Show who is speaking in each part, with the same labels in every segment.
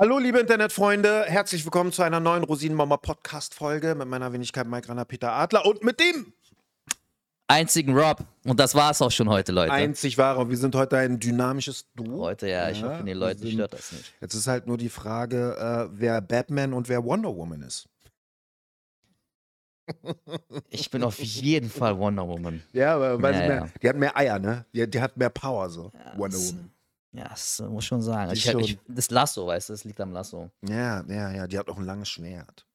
Speaker 1: Hallo, liebe Internetfreunde, herzlich willkommen zu einer neuen Rosinenmama Podcast-Folge mit meiner Wenigkeit Mike Ranner, Peter Adler und mit dem
Speaker 2: einzigen Rob. Und das war es auch schon heute, Leute.
Speaker 1: einzig wahre. Wir sind heute ein dynamisches Duo.
Speaker 2: Heute, ja, ich
Speaker 1: Ja,
Speaker 2: hoffe, die
Speaker 1: wir
Speaker 2: Leute
Speaker 1: sind-
Speaker 2: stört das nicht.
Speaker 1: Jetzt ist halt nur die Frage, äh, wer Batman und wer Wonder Woman ist.
Speaker 2: Ich bin auf jeden Fall Wonder Woman.
Speaker 1: Ja, aber weil
Speaker 2: Ja,
Speaker 1: sie mehr,
Speaker 2: ja.
Speaker 1: die hat mehr Eier, ne? Die, die hat mehr Power, so. Wonder Woman.
Speaker 2: Ja, das muss schon sagen.
Speaker 1: Die
Speaker 2: Ich,
Speaker 1: schon.
Speaker 2: ich, das Lasso, weißt du, das liegt am Lasso.
Speaker 1: Ja, ja, ja, die hat auch ein langes Schwert.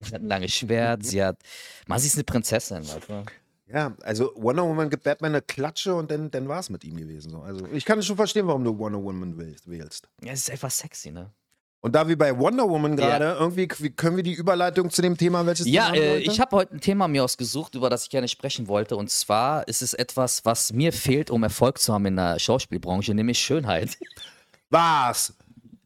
Speaker 2: Sie hat ein langes Schwert, sie hat. Man, sie ist eine Prinzessin, weißt du?
Speaker 1: Ja, also Wonder Woman gibt Batman eine Klatsche und dann, dann war es mit ihm gewesen. So. Also ich kann schon verstehen, warum du Wonder Woman wählst. wählst.
Speaker 2: Ja, es ist einfach sexy, ne?
Speaker 1: Und da wir bei Wonder Woman
Speaker 2: Ja.
Speaker 1: gerade, irgendwie wie können wir die Überleitung zu dem Thema, welches
Speaker 2: Ja, äh, ich habe heute ein Thema mir ausgesucht, über das ich gerne sprechen wollte. Und zwar ist es etwas, was mir fehlt, um Erfolg zu haben in der Schauspielbranche, nämlich Schönheit.
Speaker 1: Was?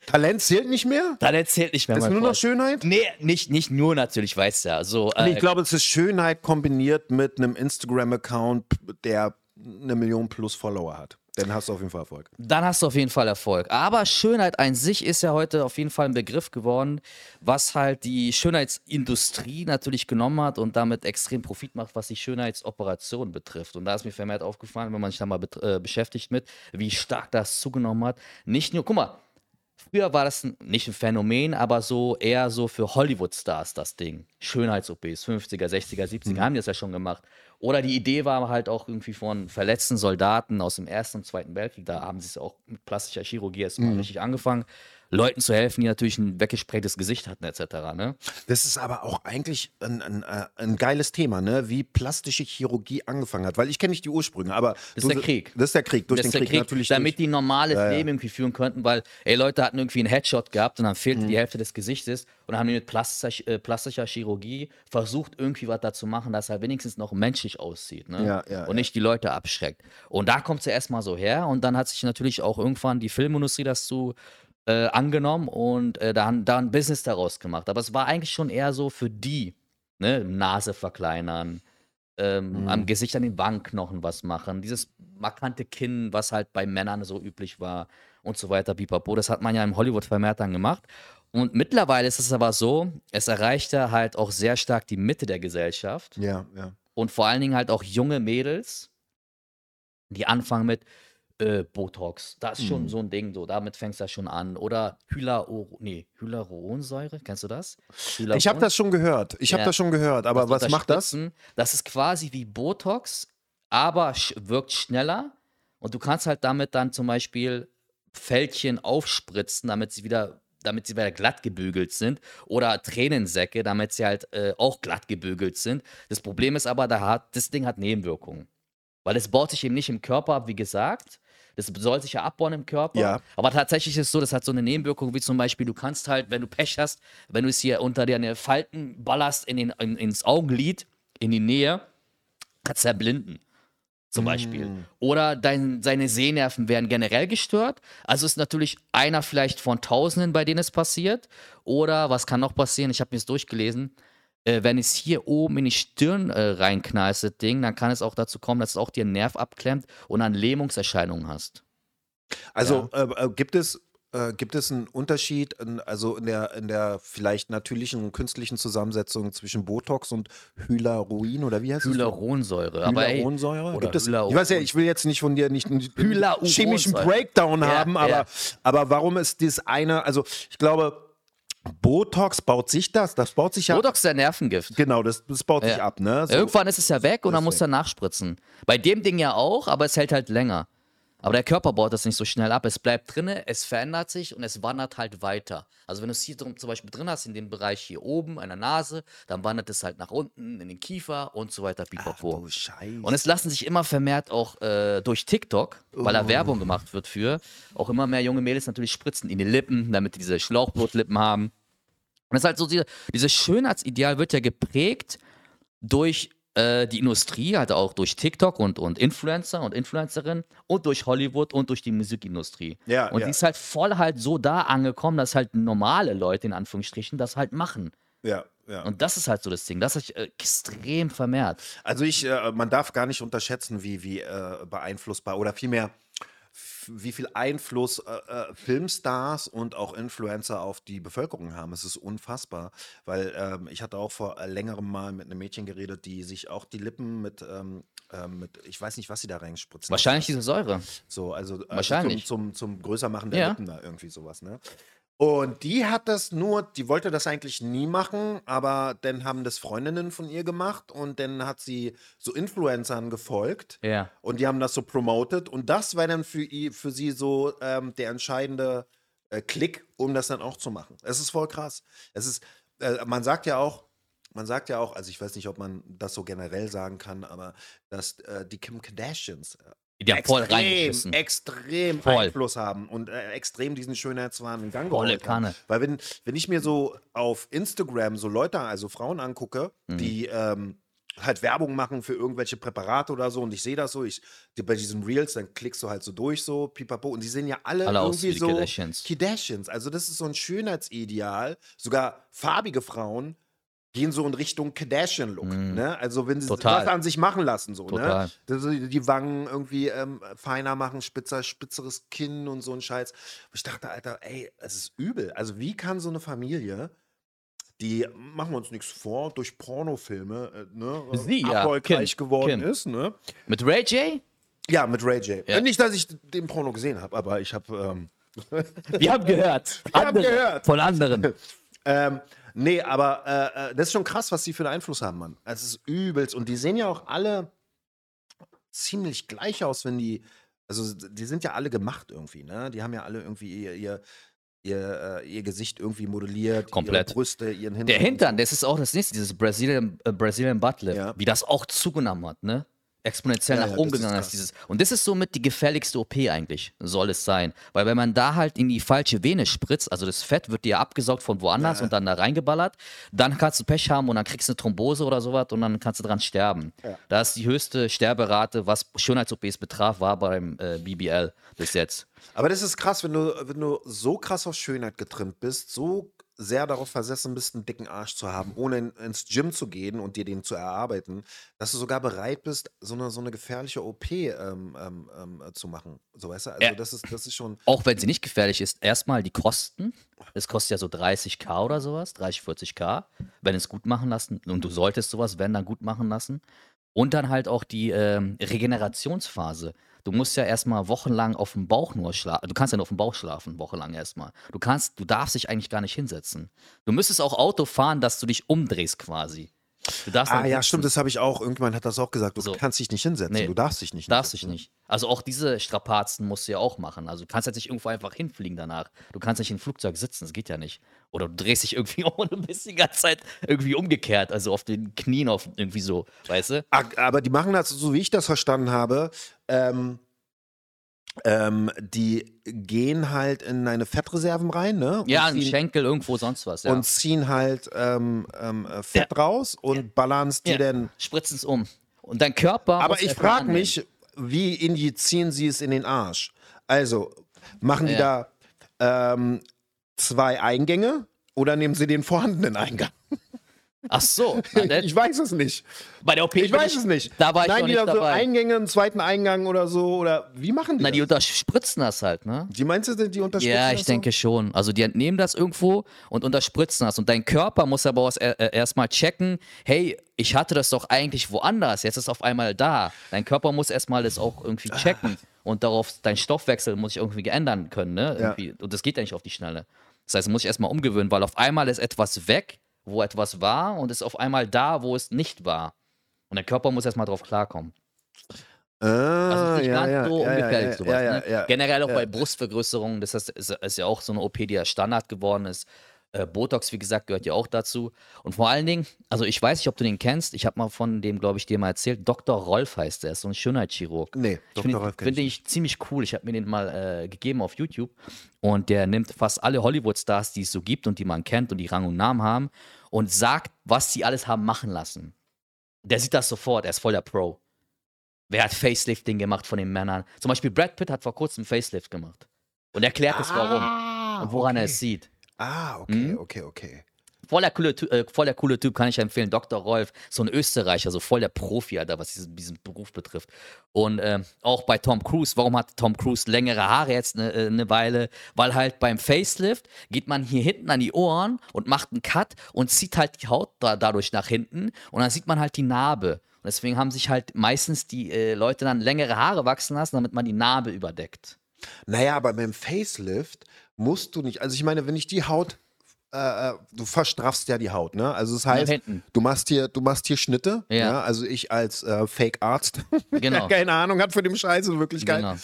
Speaker 1: Talent zählt nicht mehr?
Speaker 2: Dann erzählt nicht mehr
Speaker 1: ist nur noch. Schönheit?
Speaker 2: Nee, nicht, nicht nur natürlich, weißt du ja. So,
Speaker 1: Nee,
Speaker 2: äh,
Speaker 1: ich glaube, es ist Schönheit kombiniert mit einem Instagram-Account, der eine Million plus Follower hat. Dann hast du auf jeden Fall Erfolg.
Speaker 2: dann hast du auf jeden Fall Erfolg. Aber Schönheit an sich ist ja heute auf jeden Fall ein Begriff geworden, was halt die Schönheitsindustrie natürlich genommen hat und damit extrem Profit macht, was die Schönheitsoperation betrifft. Und da ist mir vermehrt aufgefallen, wenn man sich da mal äh, beschäftigt mit, wie stark das zugenommen hat. Nicht nur, guck mal, Früher war das nicht ein Phänomen, aber so eher so für Hollywood-Stars das Ding. Schönheits-OPs, 50er, 60er, 70er haben die das ja schon gemacht. Oder die Idee war halt auch irgendwie von verletzten Soldaten aus dem Ersten und Zweiten Weltkrieg, da haben sie es auch mit plastischer Chirurgie erstmal richtig angefangen, Leuten zu helfen, die natürlich ein weggespraytes Gesicht hatten, etc. Ne?
Speaker 1: Das ist aber auch eigentlich ein, ein, äh, ein geiles Thema, ne? wie plastische Chirurgie angefangen hat. Weil ich kenne nicht die Ursprünge, aber.
Speaker 2: Das ist der Krieg.
Speaker 1: Das ist der Krieg, durch
Speaker 2: Das
Speaker 1: den Krieg,
Speaker 2: Krieg,
Speaker 1: natürlich.
Speaker 2: damit
Speaker 1: durch.
Speaker 2: die normales
Speaker 1: Ja, ja.
Speaker 2: Leben irgendwie führen könnten, weil, ey, Leute hatten irgendwie einen Headshot gehabt und dann fehlte
Speaker 1: Mhm.
Speaker 2: die Hälfte des Gesichtes und dann haben die mit plastischer, äh, plastischer Chirurgie versucht, irgendwie was da zu machen, dass er wenigstens noch menschlich aussieht, ne?
Speaker 1: Ja,
Speaker 2: und nicht die Leute abschreckt. Und da kommt es ja erstmal so her und dann hat sich natürlich auch irgendwann die Filmindustrie das zu äh, angenommen und äh, da, da ein Business daraus gemacht. Aber es war eigentlich schon eher so für die, ne? Nase verkleinern, ähm,
Speaker 1: Mhm.
Speaker 2: am Gesicht an den Wangenknochen was machen, dieses markante Kinn, was halt bei Männern so üblich war und so weiter, pipapo. Das hat man ja im Hollywood vermehrt dann gemacht. Und mittlerweile ist es aber so, es erreichte halt auch sehr stark die Mitte der Gesellschaft
Speaker 1: Ja, ja.
Speaker 2: und vor allen Dingen halt auch junge Mädels, die anfangen mit äh, Botox. Das ist schon
Speaker 1: Mhm.
Speaker 2: so ein Ding, so damit fängst du ja schon an. Oder Hyalur nee, Hyaluronsäure, kennst du das?
Speaker 1: Ich habe das schon gehört. Ich habe
Speaker 2: Ja.
Speaker 1: das schon gehört. Aber
Speaker 2: das
Speaker 1: was macht das?
Speaker 2: Das ist quasi wie Botox, aber wirkt schneller. Und du kannst halt damit dann zum Beispiel Fältchen aufspritzen, damit sie wieder, damit sie wieder glatt gebügelt sind. Oder Tränensäcke, damit sie halt äh, auch glatt gebügelt sind. Das Problem ist aber, da hat, das Ding hat Nebenwirkungen. Weil es baut sich eben nicht im Körper ab, wie gesagt. Das soll sich ja abbauen im Körper.
Speaker 1: Ja.
Speaker 2: Aber tatsächlich ist es so, das hat so eine Nebenwirkung, wie zum Beispiel, du kannst halt, wenn du Pech hast, wenn du es hier unter deine Falten ballerst in den, in, ins Augenlid, in die Nähe, kannst du erblinden. Zum Beispiel. Oder dein, seine Sehnerven werden generell gestört. Also ist natürlich einer vielleicht von Tausenden, bei denen es passiert. Oder was kann noch passieren? Ich habe mir es durchgelesen. Äh, wenn es hier oben in die Stirn äh, reinknallst, das Ding, dann kann es auch dazu kommen, dass es auch dir einen Nerv abklemmt und dann Lähmungserscheinungen hast.
Speaker 1: Also äh, äh, gibt es äh, gibt es einen Unterschied, in, also in der in der vielleicht natürlichen und künstlichen Zusammensetzung zwischen Botox und Hyaluron oder wie heißt es?
Speaker 2: Hyaluronsäure.
Speaker 1: Hyaluronsäure? Gibt es, ich weiß ja, ich will jetzt nicht von dir nicht einen chemischen Breakdown
Speaker 2: Ja,
Speaker 1: haben, aber,
Speaker 2: ja.
Speaker 1: aber warum ist das eine, also ich glaube, Botox baut sich das, das baut sich ja,
Speaker 2: Botox ist der Nervengift.
Speaker 1: genau, das, das baut sich
Speaker 2: Ja.
Speaker 1: ab, ne? So.
Speaker 2: Irgendwann ist es ja weg und dann musst du nachspritzen. Bei dem Ding ja auch, aber es hält halt länger. Aber der Körper baut das nicht so schnell ab. Es bleibt drinne, es verändert sich und es wandert halt weiter. Also wenn du es hier drum, zum Beispiel drin hast, in dem Bereich hier oben, an der Nase, dann wandert es halt nach unten, in den Kiefer und so weiter, pipapo.
Speaker 1: du Scheiße.
Speaker 2: Und es lassen sich immer vermehrt auch äh, durch TikTok, weil da Werbung gemacht wird für, auch immer mehr junge Mädels natürlich spritzen in die Lippen, damit die diese Schlauchbootlippen haben. Und es ist halt so, diese, dieses Schönheitsideal wird ja geprägt durch äh, die Industrie, halt auch durch TikTok und, und Influencer und Influencerinnen und durch Hollywood und durch die Musikindustrie.
Speaker 1: Ja,
Speaker 2: und
Speaker 1: ja.
Speaker 2: die ist halt voll halt so da angekommen, dass halt normale Leute in Anführungsstrichen das halt machen.
Speaker 1: ja, ja.
Speaker 2: Und das ist halt so das Ding. Das hat sich äh, extrem vermehrt.
Speaker 1: Also ich, äh, man darf gar nicht unterschätzen, wie, wie äh, beeinflussbar oder vielmehr, wie viel Einfluss äh, äh, Filmstars und auch Influencer auf die Bevölkerung haben. Es ist unfassbar, weil ähm, ich hatte auch vor äh, längerem mal mit einem Mädchen geredet, die sich auch die Lippen mit, ähm, ähm, mit ich weiß nicht, was sie da reinspritzen.
Speaker 2: Wahrscheinlich diese Säure.
Speaker 1: So, also, also
Speaker 2: Wahrscheinlich.
Speaker 1: Zum, zum, zum Größermachen der
Speaker 2: Ja.
Speaker 1: Lippen da irgendwie sowas, ne? Und die hat das nur, die wollte das eigentlich nie machen, aber dann haben das Freundinnen von ihr gemacht und dann hat sie so Influencern gefolgt
Speaker 2: Ja.
Speaker 1: und die haben das so promoted und das war dann für, i- für sie so ähm, der entscheidende äh, Klick, um das dann auch zu machen. Es ist voll krass. Es ist, äh, man sagt ja auch, man sagt ja auch, also ich weiß nicht, ob man das so generell sagen kann, aber dass äh, die Kim Kardashians
Speaker 2: Die haben voll
Speaker 1: extrem, extrem
Speaker 2: Voll.
Speaker 1: Einfluss haben und äh, extrem diesen Schönheitswahn in Gang
Speaker 2: Volle
Speaker 1: geholt haben. Weil wenn, wenn ich mir so auf Instagram so Leute, also Frauen angucke,
Speaker 2: Mhm.
Speaker 1: die ähm, halt Werbung machen für irgendwelche Präparate oder so und ich sehe das so, ich bei diesen Reels, dann klickst du halt so durch so, pipapo und die sehen ja alle,
Speaker 2: Alle
Speaker 1: irgendwie so
Speaker 2: Kardashians.
Speaker 1: Kardashians. Also das ist so ein Schönheitsideal. Sogar farbige Frauen gehen so in Richtung Kardashian-Look.
Speaker 2: Mhm.
Speaker 1: Ne? Also wenn sie
Speaker 2: Total.
Speaker 1: das an sich machen lassen, so,
Speaker 2: Total.
Speaker 1: ne? Dass sie die Wangen irgendwie ähm, feiner machen, spitzer, spitzeres Kinn und so ein Scheiß. Ich dachte, Alter, ey, es ist übel. Also wie kann so eine Familie, die, machen wir uns nichts vor, durch Pornofilme äh, ne,
Speaker 2: Sie, ja.
Speaker 1: erfolgreich
Speaker 2: Kim,
Speaker 1: geworden
Speaker 2: Kim.
Speaker 1: ist, ne?
Speaker 2: Mit Ray J?
Speaker 1: Ja, mit Ray J.
Speaker 2: Ja.
Speaker 1: Nicht, dass ich den Porno gesehen habe, aber ich habe ähm,
Speaker 2: Wir haben gehört.
Speaker 1: Wir haben
Speaker 2: Andere-
Speaker 1: gehört.
Speaker 2: Von anderen.
Speaker 1: Ähm, nee, aber äh, äh, das ist schon krass, was die für einen Einfluss haben, Mann. Es ist übelst. Und die sehen ja auch alle ziemlich gleich aus, wenn die. Also, die sind ja alle gemacht irgendwie, ne? Die haben ja alle irgendwie ihr, ihr, ihr, äh, ihr Gesicht irgendwie modelliert.
Speaker 2: Komplett.
Speaker 1: Ihre Brüste, ihren Hintern.
Speaker 2: Der Hintern, das ist auch das nächste, dieses Brazilian, äh, Brazilian Butler,
Speaker 1: Ja.
Speaker 2: wie das auch zugenommen hat, ne? Exponentiell
Speaker 1: Ja,
Speaker 2: nach
Speaker 1: ja,
Speaker 2: oben gegangen ist, dieses. Und das ist somit die gefährlichste OP eigentlich, soll es sein. Weil wenn man da halt in die falsche Vene spritzt, also das Fett wird dir abgesaugt von woanders
Speaker 1: Ja.
Speaker 2: und dann da reingeballert, dann kannst du Pech haben und dann kriegst du eine Thrombose oder sowas und dann kannst du dran sterben. Da ist die höchste Sterberate, was Schönheits-OPs betraf, war beim äh, BBL bis jetzt.
Speaker 1: Aber das ist krass, wenn du, wenn du so krass auf Schönheit getrimmt bist, so sehr darauf versessen bist, einen dicken Arsch zu haben, ohne in, ins Gym zu gehen und dir den zu erarbeiten, dass du sogar bereit bist, so eine, so eine gefährliche OP ähm, ähm, ähm, zu machen. So weißt du? Also
Speaker 2: Ja.
Speaker 1: das ist, das ist schon.
Speaker 2: Auch wenn sie nicht gefährlich ist, erstmal die Kosten. Es kostet ja so 30k oder sowas, 30, 40k, wenn es gut machen lassen. Und du solltest sowas, wenn dann gut machen lassen. Und dann halt auch die ähm, Regenerationsphase. Du musst ja erstmal wochenlang auf dem Bauch nur schlafen. Du kannst ja nur auf dem Bauch schlafen, wochenlang erstmal. Du kannst, du darfst dich eigentlich gar nicht hinsetzen. Du müsstest auch Auto fahren, dass du dich umdrehst quasi. Du darfst
Speaker 1: Ah
Speaker 2: dann
Speaker 1: ja, stimmt, das habe ich auch. Irgendwann hat das auch gesagt. Du
Speaker 2: So.
Speaker 1: kannst dich nicht hinsetzen.
Speaker 2: Nee.
Speaker 1: Du darfst dich nicht
Speaker 2: Darfst dich nicht. Also auch diese Strapazen musst du ja auch machen. Also du kannst jetzt nicht irgendwo einfach hinfliegen danach. Du kannst nicht im Flugzeug sitzen, das geht ja nicht. Oder du drehst dich irgendwie um und du bist die ganze Zeit irgendwie umgekehrt, also auf den Knien auf irgendwie so, weißt du?
Speaker 1: Aber die machen das, so wie ich das verstanden habe, ähm, ähm, die gehen halt in deine Fettreserven rein, ne? Und
Speaker 2: Ja,
Speaker 1: ziehen,
Speaker 2: Schenkel, irgendwo sonst was, ja.
Speaker 1: und ziehen halt ähm, ähm, äh, Fett raus und ballern es dir
Speaker 2: ja.
Speaker 1: dann.
Speaker 2: Spritzen es um. Und dein Körper.
Speaker 1: Aber ich frage mich, wie injizieren sie es in den Arsch? Also, machen die
Speaker 2: Ja.
Speaker 1: da ähm, zwei Eingänge oder nehmen sie den vorhandenen Eingang?
Speaker 2: Ach so.
Speaker 1: Ich weiß es nicht.
Speaker 2: bei der OP.
Speaker 1: Ich weiß es nicht.
Speaker 2: Da war ich
Speaker 1: Nein,
Speaker 2: noch
Speaker 1: die da so. Eingänge, einen zweiten Eingang oder so oder wie machen die
Speaker 2: Na, die
Speaker 1: das?
Speaker 2: unterspritzen das halt, ne?
Speaker 1: Die meinst du, die unterstützen
Speaker 2: Ja,
Speaker 1: das
Speaker 2: ich denke schon. Also die entnehmen das irgendwo und unterspritzen das. Und dein Körper muss aber er- äh, erstmal checken, hey, ich hatte das doch eigentlich woanders, jetzt ist es auf einmal da. Dein Körper muss erstmal das auch irgendwie checken und darauf, dein Stoffwechsel muss sich irgendwie ändern können, ne?
Speaker 1: Ja.
Speaker 2: Und das geht ja nicht auf die Schnelle. Das heißt, muss ich erstmal umgewöhnen, weil auf einmal ist etwas weg, wo etwas war und ist auf einmal da, wo es nicht war. Und der Körper muss erstmal drauf klarkommen.
Speaker 1: Ah,
Speaker 2: Also
Speaker 1: ja,
Speaker 2: ganz
Speaker 1: ja,
Speaker 2: so
Speaker 1: ja, ja,
Speaker 2: sowas.
Speaker 1: ja,
Speaker 2: ne? Generell auch bei Brustvergrößerungen, das ist, ist, ist ja auch so eine OP, die ja Standard geworden ist. Äh, Botox, wie gesagt, gehört ja auch dazu. Und vor allen Dingen, also ich weiß nicht, ob du den kennst, ich habe mal von dem, glaube ich, dir mal erzählt, Dr. Rolf heißt der, ist so ein Schönheitschirurg.
Speaker 1: Nee,
Speaker 2: Ich
Speaker 1: Dr.
Speaker 2: finde
Speaker 1: Rolf kenn
Speaker 2: find
Speaker 1: ich
Speaker 2: ich ziemlich cool. Ich habe mir den mal äh, gegeben auf YouTube. Und der nimmt fast alle Hollywood-Stars, die es so gibt und die man kennt und die Rang und Namen haben, und sagt, was sie alles haben machen lassen. Der sieht das sofort, er ist voll der Pro. Wer hat Facelifting gemacht von den Männern? Zum Beispiel Brad Pitt hat vor kurzem Facelift gemacht. Und erklärt es warum
Speaker 1: Ah,
Speaker 2: und woran er
Speaker 1: okay.
Speaker 2: es sieht.
Speaker 1: Ah, okay,
Speaker 2: Mhm.
Speaker 1: okay, okay.
Speaker 2: Voll der, coole, Ty- äh, voll der coole Typ, kann ich empfehlen. Dr. Rolf, so ein Österreicher, so voll der Profi, Alter, was diesen, diesen Beruf betrifft. Und ähm, auch bei Tom Cruise, warum hat Tom Cruise längere Haare jetzt eine äh, ne Weile? Weil halt beim Facelift geht man hier hinten an die Ohren und macht einen Cut und zieht halt die Haut da, dadurch nach hinten und dann sieht man halt die Narbe. Und deswegen haben sich halt meistens die äh, Leute dann längere Haare wachsen lassen, damit man die Narbe überdeckt.
Speaker 1: Naja, aber beim Facelift musst du nicht. Also ich meine, wenn ich die Haut, äh, äh, du verstraffst ja die Haut, ne? Also das heißt, du machst hier, du machst hier Schnitte.
Speaker 2: Ja.
Speaker 1: Ja. also ich als äh, Fake-Arzt,
Speaker 2: Genau.
Speaker 1: der keine Ahnung hat von dem Scheiß in Wirklichkeit.
Speaker 2: Genau.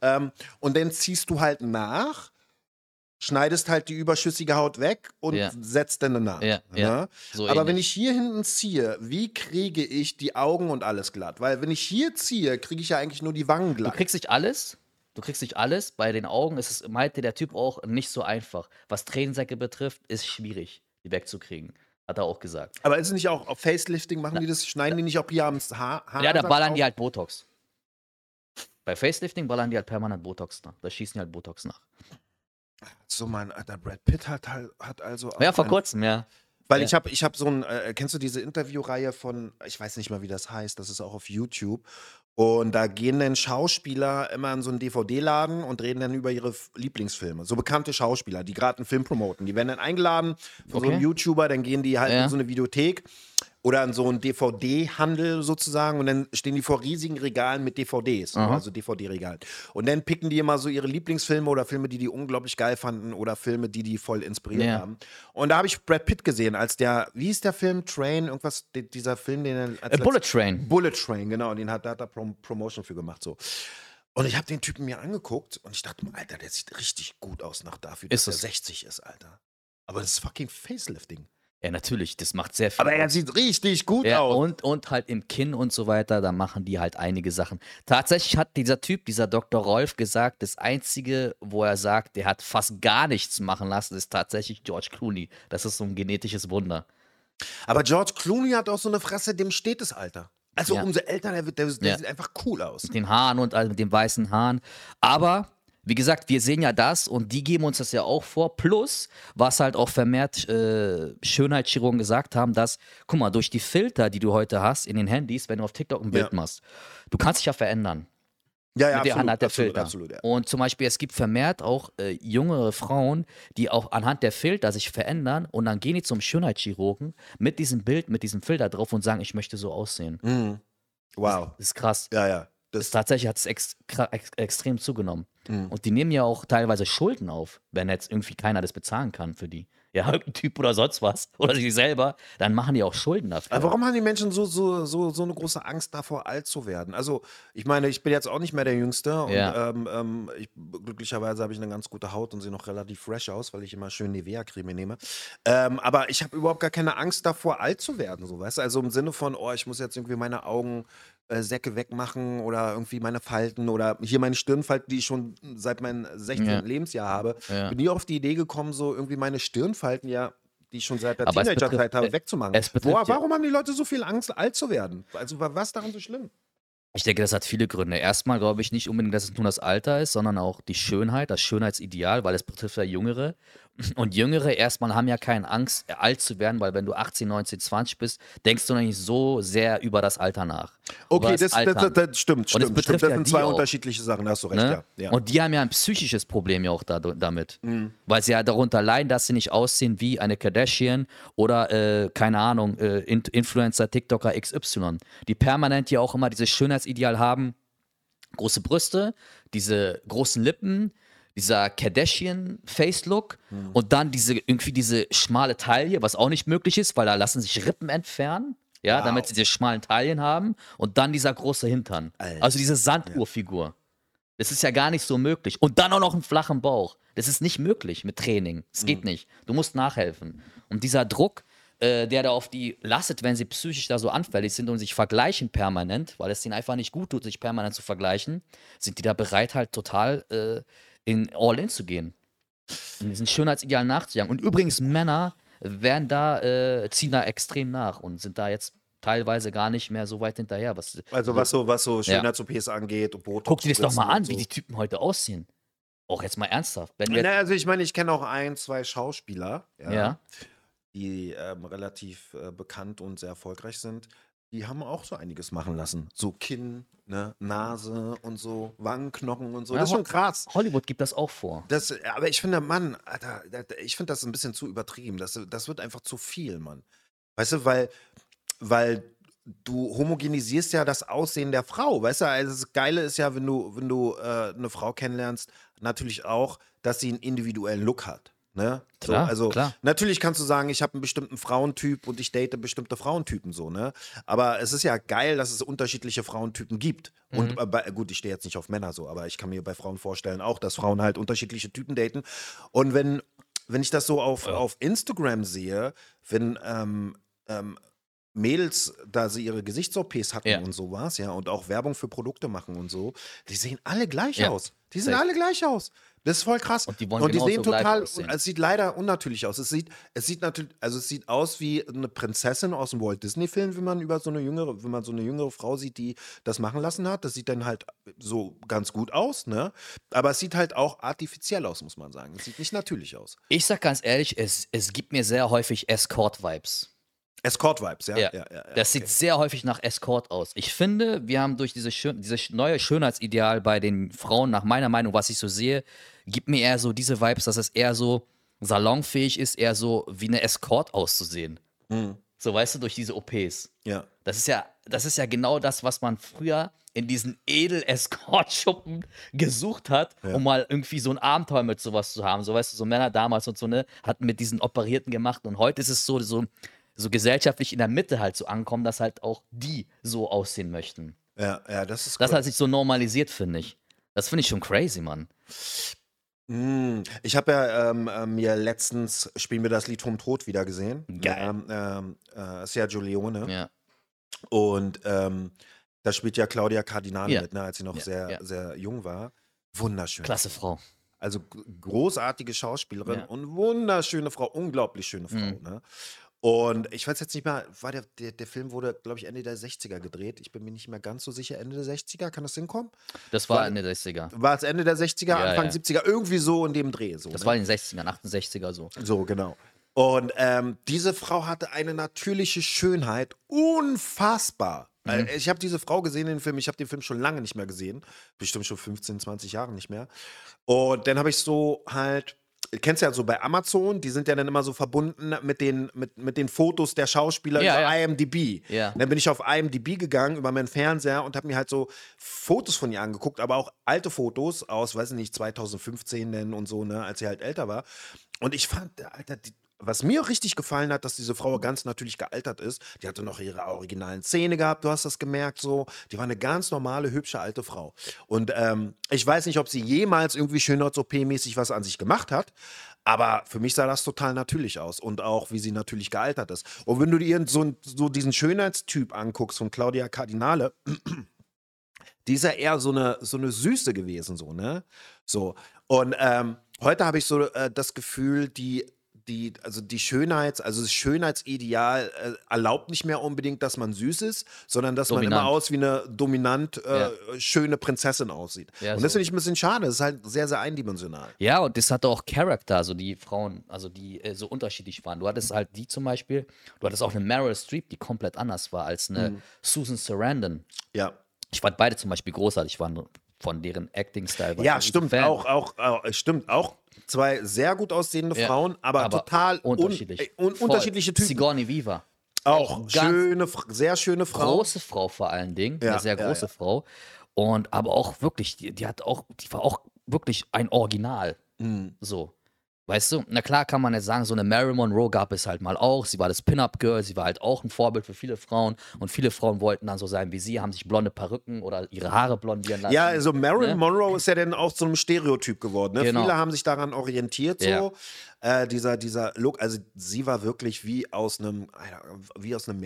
Speaker 1: Ähm, und dann ziehst du halt nach, schneidest halt die überschüssige Haut weg und
Speaker 2: Ja.
Speaker 1: setzt dann nach.
Speaker 2: Ja,
Speaker 1: ne?
Speaker 2: So
Speaker 1: Aber
Speaker 2: ähnlich.
Speaker 1: wenn ich hier hinten ziehe, wie kriege ich die Augen und alles glatt? Weil wenn ich hier ziehe, kriege ich ja eigentlich nur die Wangen
Speaker 2: Du
Speaker 1: glatt.
Speaker 2: kriegst nicht alles. Du kriegst nicht alles. Bei den Augen ist es, meinte der Typ auch, nicht so einfach. Was Tränensäcke betrifft, ist schwierig, die wegzukriegen. Hat er auch gesagt.
Speaker 1: Aber ist es nicht auch auf Facelifting, machen die das, schneiden die nicht auch hier am Haar?
Speaker 2: ja, da ballern
Speaker 1: auf?
Speaker 2: die halt Botox. Bei Facelifting ballern die halt permanent Botox nach. Da schießen die halt Botox nach.
Speaker 1: So, mein alter Brad Pitt hat, halt, hat also.
Speaker 2: Ja, vor kurzem, ja.
Speaker 1: Weil
Speaker 2: Ja.
Speaker 1: ich habe ich hab so ein, äh, kennst du diese Interviewreihe von, ich weiß nicht mal, wie das heißt, das ist auch auf YouTube. Und da gehen dann Schauspieler immer in so einen DVD-Laden und reden dann über ihre Lieblingsfilme. So bekannte Schauspieler, die gerade einen Film promoten. Die werden dann eingeladen von so einem
Speaker 2: Okay.
Speaker 1: YouTuber, dann gehen die halt
Speaker 2: Ja.
Speaker 1: in so eine Videothek oder in so einen DVD-Handel sozusagen und dann stehen die vor riesigen Regalen mit DVDs,
Speaker 2: Aha.
Speaker 1: also DVD-Regalen. Und dann picken die immer so ihre Lieblingsfilme oder Filme, die die unglaublich geil fanden oder Filme, die die voll inspiriert
Speaker 2: Ja.
Speaker 1: haben. Und da habe ich Brad Pitt gesehen, als der, wie hieß der Film? Train, irgendwas, di- dieser Film, den er
Speaker 2: Äh, Bullet Train.
Speaker 1: Bullet Train, genau, den hat, da hat er Prom Promotion für gemacht, so. Und ich habe den Typen mir angeguckt und ich dachte, Alter, der sieht richtig gut aus nach dafür, dass
Speaker 2: Ist
Speaker 1: er
Speaker 2: es.
Speaker 1: 60 ist, Alter. Aber das ist fucking Facelifting.
Speaker 2: Ja, natürlich, das macht sehr viel.
Speaker 1: Aber er sieht richtig gut
Speaker 2: Ja,
Speaker 1: aus.
Speaker 2: und, und halt im Kinn und so weiter, da machen die halt einige Sachen. Tatsächlich hat dieser Typ, dieser Dr. Rolf, gesagt, das Einzige, wo er sagt, der hat fast gar nichts machen lassen, ist tatsächlich George Clooney. Das ist so ein genetisches Wunder.
Speaker 1: Aber George Clooney hat auch so eine Fresse, dem steht es, Alter. Also
Speaker 2: Ja.
Speaker 1: umso älter der wird, der, der
Speaker 2: Ja.
Speaker 1: sieht einfach cool aus.
Speaker 2: Mit den Haaren und all- mit den weißen Haaren. Aber, wie gesagt, wir sehen ja das und die geben uns das ja auch vor. Plus, was halt auch vermehrt äh, Schönheitschirurgen gesagt haben, dass, guck mal, durch die Filter, die du heute hast in den Handys, wenn du auf TikTok ein Bild
Speaker 1: Ja.
Speaker 2: machst, du kannst dich ja verändern.
Speaker 1: Ja, ja,
Speaker 2: mit der
Speaker 1: absolut,
Speaker 2: anhand der
Speaker 1: absolut,
Speaker 2: Filter.
Speaker 1: absolut, ja.
Speaker 2: Und zum Beispiel, es gibt vermehrt auch äh, jüngere Frauen, die auch anhand der Filter sich verändern und dann gehen die zum Schönheitschirurgen mit diesem Bild, mit diesem Filter drauf und sagen, ich möchte so aussehen.
Speaker 1: Mhm. Wow.
Speaker 2: Das ist krass.
Speaker 1: Ja, ja.
Speaker 2: Das tatsächlich hat es ex ex extrem zugenommen.
Speaker 1: Mhm.
Speaker 2: Und die nehmen ja auch teilweise Schulden auf, wenn jetzt irgendwie keiner das bezahlen kann für die. Ja, irgendein Typ oder sonst was. Oder sie selber, dann machen die auch Schulden dafür.
Speaker 1: aber warum haben die Menschen so, so, so, so eine große Angst davor, alt zu werden? Also, ich meine, ich bin jetzt auch nicht mehr der Jüngste. Und
Speaker 2: Ja.
Speaker 1: ähm, ähm, ich, glücklicherweise habe ich eine ganz gute Haut und sehe noch relativ fresh aus, weil ich immer schön Nivea-Creme nehme. Ähm, aber ich habe überhaupt gar keine Angst davor, alt zu werden. So, weißt du? Also im Sinne von, oh, ich muss jetzt irgendwie meine Augen. Äh, Säcke wegmachen oder irgendwie meine Falten oder hier meine Stirnfalten, die ich schon seit meinem 16.
Speaker 2: Ja.
Speaker 1: Lebensjahr habe.
Speaker 2: Ja.
Speaker 1: Bin nie auf die Idee gekommen, so irgendwie meine Stirnfalten ja, die ich schon seit der Teenagerzeit habe,
Speaker 2: äh,
Speaker 1: wegzumachen.
Speaker 2: betrifft
Speaker 1: Wo,
Speaker 2: ja-
Speaker 1: warum haben die Leute so viel Angst, alt zu werden? Also wa- was daran so schlimm?
Speaker 2: Ich denke, das hat viele Gründe. Erstmal glaube ich nicht unbedingt, dass es nur das Alter ist, sondern auch die Schönheit, das Schönheitsideal, weil es betrifft ja Jüngere. Und Jüngere erstmal haben ja keine Angst, alt zu werden, weil wenn du 18, 19, 20 bist, denkst du noch nicht so sehr über das Alter nach.
Speaker 1: Okay, das, das, das, das stimmt, stimmt, stimmt. Das
Speaker 2: ja
Speaker 1: sind zwei
Speaker 2: auch.
Speaker 1: unterschiedliche Sachen, da hast du recht,
Speaker 2: Ne?
Speaker 1: ja. ja.
Speaker 2: Und die haben ja ein psychisches Problem ja auch da, damit.
Speaker 1: Mhm.
Speaker 2: Weil sie ja darunter leiden, dass sie nicht aussehen wie eine Kardashian oder, äh, keine Ahnung, äh, In Influencer, TikToker XY. Die permanent ja auch immer dieses Schönheitsideal haben, große Brüste, diese großen Lippen, dieser Kardashian-Face-Look
Speaker 1: Mhm.
Speaker 2: und dann diese irgendwie diese schmale Taille, was auch nicht möglich ist, weil da lassen sich Rippen entfernen, ja,
Speaker 1: Wow.
Speaker 2: damit sie diese schmalen Taillen haben und dann dieser große Hintern.
Speaker 1: Alter.
Speaker 2: Also diese Sanduhrfigur. Das ist ja gar nicht so möglich. Und dann auch noch einen flachen Bauch. Das ist nicht möglich mit Training. Es
Speaker 1: Mhm.
Speaker 2: geht nicht. Du musst nachhelfen. Und dieser Druck, äh, der da auf die lastet, wenn sie psychisch da so anfällig sind und sich vergleichen permanent, weil es ihnen einfach nicht gut tut, sich permanent zu vergleichen, sind die da bereit, halt total äh, in All-In zu gehen. In diesen Schönheitsidealen nachzujagen. Und übrigens, Männer werden da, äh, ziehen da extrem nach und sind da jetzt teilweise gar nicht mehr so weit hinterher. Was,
Speaker 1: Also was so, was so Schönheits-OPs angeht und Botox.
Speaker 2: Guck dir das doch mal an,
Speaker 1: und
Speaker 2: wie
Speaker 1: so.
Speaker 2: die Typen heute aussehen. Auch jetzt mal ernsthaft. Wenn wir,
Speaker 1: Na, also ich meine, ich kenne auch ein, zwei Schauspieler, ja,
Speaker 2: ja.
Speaker 1: die ähm, relativ äh, bekannt und sehr erfolgreich sind, die haben auch so einiges machen lassen. So Kinn, ne, Nase und so, Wangenknochen und so.
Speaker 2: Ja,
Speaker 1: das ist schon
Speaker 2: Ho-
Speaker 1: krass.
Speaker 2: Hollywood gibt das auch vor.
Speaker 1: Das, aber ich finde, Mann, Alter, ich finde das ein bisschen zu übertrieben. Das, das wird einfach zu viel, Mann. Weißt du, weil, weil du homogenisierst ja das Aussehen der Frau. Weißt du, also das Geile ist ja, wenn du, wenn du äh, eine Frau kennenlernst, natürlich auch, dass sie einen individuellen Look hat. Ne?
Speaker 2: Klar,
Speaker 1: so, also
Speaker 2: klar.
Speaker 1: natürlich kannst du sagen, ich habe einen bestimmten Frauentyp und ich date bestimmte Frauentypen so, ne? Aber es ist ja geil, dass es unterschiedliche Frauentypen gibt.
Speaker 2: Mhm.
Speaker 1: Und äh, bei, gut, ich stehe jetzt nicht auf Männer so, aber ich kann mir bei Frauen vorstellen auch, dass Frauen halt unterschiedliche Typen daten. Und wenn, wenn ich das so auf, auf Instagram sehe, wenn ähm, ähm, Mädels, da sie ihre Gesichts-OPs hatten
Speaker 2: Ja.
Speaker 1: und sowas, ja, und auch Werbung für Produkte machen und so, die sehen alle gleich
Speaker 2: Ja.
Speaker 1: aus. Die sehen alle gleich aus. Das ist voll krass.
Speaker 2: Und die wollen
Speaker 1: und die sehen total, es sieht leider unnatürlich aus. Es sieht, es sieht natürlich, also es sieht aus wie eine Prinzessin aus dem Walt Disney Film, wenn man über so eine jüngere, wenn man so eine jüngere Frau sieht, die das machen lassen hat. Das sieht dann halt so ganz gut aus, ne? Aber es sieht halt auch artifiziell aus, muss man sagen. Es sieht nicht natürlich aus.
Speaker 2: Ich sag ganz ehrlich, es, es gibt mir sehr häufig Escort-Vibes.
Speaker 1: Escort-Vibes, ja?
Speaker 2: Ja,
Speaker 1: ja, ja, ja
Speaker 2: das
Speaker 1: okay.
Speaker 2: sieht sehr häufig nach Escort aus. Ich finde, wir haben durch diese dieses neue Schönheitsideal bei den Frauen, nach meiner Meinung, was ich so sehe, gibt mir eher so diese Vibes, dass es eher so salonfähig ist, eher so wie eine Escort auszusehen.
Speaker 1: Mhm.
Speaker 2: So, weißt du, durch diese OPs.
Speaker 1: Ja.
Speaker 2: Das ist ja, das ist ja genau das, was man früher in diesen Edel-Escort-Schuppen gesucht hat, um mal irgendwie so ein Abenteuer mit sowas zu haben. So, weißt du, so Männer damals und so, ne, hatten mit diesen Operierten gemacht. Und heute ist es so, so, so gesellschaftlich in der Mitte halt so ankommen, dass halt auch die so aussehen möchten.
Speaker 1: Ja, ja, das ist
Speaker 2: Das
Speaker 1: cool.
Speaker 2: hat sich so normalisiert, finde ich. Das finde ich schon crazy, Mann.
Speaker 1: Mm, Ich habe ja ähm, äh, mir letztens Spielen wir das Lied vom Tod wieder gesehen.
Speaker 2: Geil.
Speaker 1: Ähm, ähm, äh, Sergio Leone.
Speaker 2: Ja.
Speaker 1: Und ähm, da spielt ja Claudia Cardinale
Speaker 2: Ja.
Speaker 1: mit, ne, als sie noch
Speaker 2: Ja,
Speaker 1: sehr,
Speaker 2: ja.
Speaker 1: sehr jung war. Wunderschön.
Speaker 2: Klasse Frau.
Speaker 1: Also g- großartige Schauspielerin
Speaker 2: Ja.
Speaker 1: und wunderschöne Frau, unglaublich schöne Frau.
Speaker 2: Mhm.
Speaker 1: Ne? Und ich weiß jetzt nicht mehr, war der, der, der Film wurde, glaube ich, Ende der 60er gedreht. Ich bin mir nicht mehr ganz so sicher. Ende der 60er, kann das hinkommen?
Speaker 2: Das war
Speaker 1: War-
Speaker 2: in den 60er.
Speaker 1: War es Ende der 60er,
Speaker 2: Ja,
Speaker 1: Anfang
Speaker 2: ja.
Speaker 1: 70er, irgendwie so in dem Dreh. So,
Speaker 2: Das
Speaker 1: ne?
Speaker 2: war in den 60ern, 68er so.
Speaker 1: So, genau. Und ähm, diese Frau hatte eine natürliche Schönheit, unfassbar. Äh, Ich habe diese Frau gesehen in dem Film, ich habe den Film schon lange nicht mehr gesehen, bestimmt schon 15, 20 Jahre nicht mehr. Und dann habe ich so halt, kennst du ja so bei Amazon, die sind ja dann immer so verbunden mit den, mit, mit den Fotos der Schauspieler
Speaker 2: Ja,
Speaker 1: über
Speaker 2: ja.
Speaker 1: IMDb.
Speaker 2: Ja.
Speaker 1: Dann bin ich auf IMDb gegangen über meinen Fernseher und habe mir halt so Fotos von ihr angeguckt, aber auch alte Fotos aus, weiß ich nicht, 2015 denn und so, ne, als sie halt älter war. Und ich fand, Alter, die, was mir richtig gefallen hat, dass diese Frau ganz natürlich gealtert ist. Die hatte noch ihre originalen Zähne gehabt, du hast das gemerkt so. Die war eine ganz normale, hübsche alte Frau. Und ähm, ich weiß nicht, ob sie jemals irgendwie Schönheits-OP-mäßig was an sich gemacht hat. Aber für mich sah das total natürlich aus und auch, wie sie natürlich gealtert ist. Und wenn du dir so, so diesen Schönheitstyp anguckst von Claudia Cardinale, die ist ja eher so eine, so eine Süße gewesen, so, ne? So. Und ähm, heute habe ich so äh, das Gefühl, die, die, also die Schönheits-, also das Schönheitsideal äh, erlaubt nicht mehr unbedingt, dass man süß ist, sondern dass man
Speaker 2: Dominant.
Speaker 1: immer aus wie eine dominant äh, schöne Prinzessin aussieht.
Speaker 2: Ja,
Speaker 1: Und das
Speaker 2: so.
Speaker 1: finde ich ein bisschen schade. Das ist halt sehr, sehr eindimensional.
Speaker 2: Ja, und das hatte auch Charakter, also die Frauen, also die äh, so unterschiedlich waren. Du hattest halt die zum Beispiel, du hattest auch eine Meryl Streep, die komplett anders war als eine
Speaker 1: Mhm.
Speaker 2: Susan Sarandon.
Speaker 1: Ja.
Speaker 2: Ich fand beide zum Beispiel großartig, ich war nur von deren Acting-Style.
Speaker 1: Ja,
Speaker 2: ein
Speaker 1: stimmt auch, auch, auch, stimmt auch. Zwei sehr gut aussehende
Speaker 2: Ja,
Speaker 1: Frauen, aber, total un-
Speaker 2: unterschiedlich.
Speaker 1: äh, un
Speaker 2: Voll.
Speaker 1: unterschiedliche Typen.
Speaker 2: Sigourney Weaver.
Speaker 1: auch schöne, sehr schöne Frau.
Speaker 2: Große Frau vor allen Dingen,
Speaker 1: Ja,
Speaker 2: eine sehr große
Speaker 1: ja.
Speaker 2: Frau. Und aber auch wirklich, die, die hat auch, die war auch wirklich ein Original.
Speaker 1: Mhm.
Speaker 2: So. Weißt du, na klar kann man jetzt sagen, so eine Marilyn Monroe gab es halt mal auch. Sie war das Pin-Up-Girl, sie war halt auch ein Vorbild für viele Frauen. Und viele Frauen wollten dann so sein wie sie, haben sich blonde Perücken oder ihre Haare blondieren lassen.
Speaker 1: Ja, also Marilyn
Speaker 2: Ne?
Speaker 1: Monroe ist ja dann auch zu einem Stereotyp geworden. Ne?
Speaker 2: Genau.
Speaker 1: Viele haben sich daran orientiert, so.
Speaker 2: Ja.
Speaker 1: Äh, dieser, dieser Look, also sie war wirklich wie aus einem, wie aus einem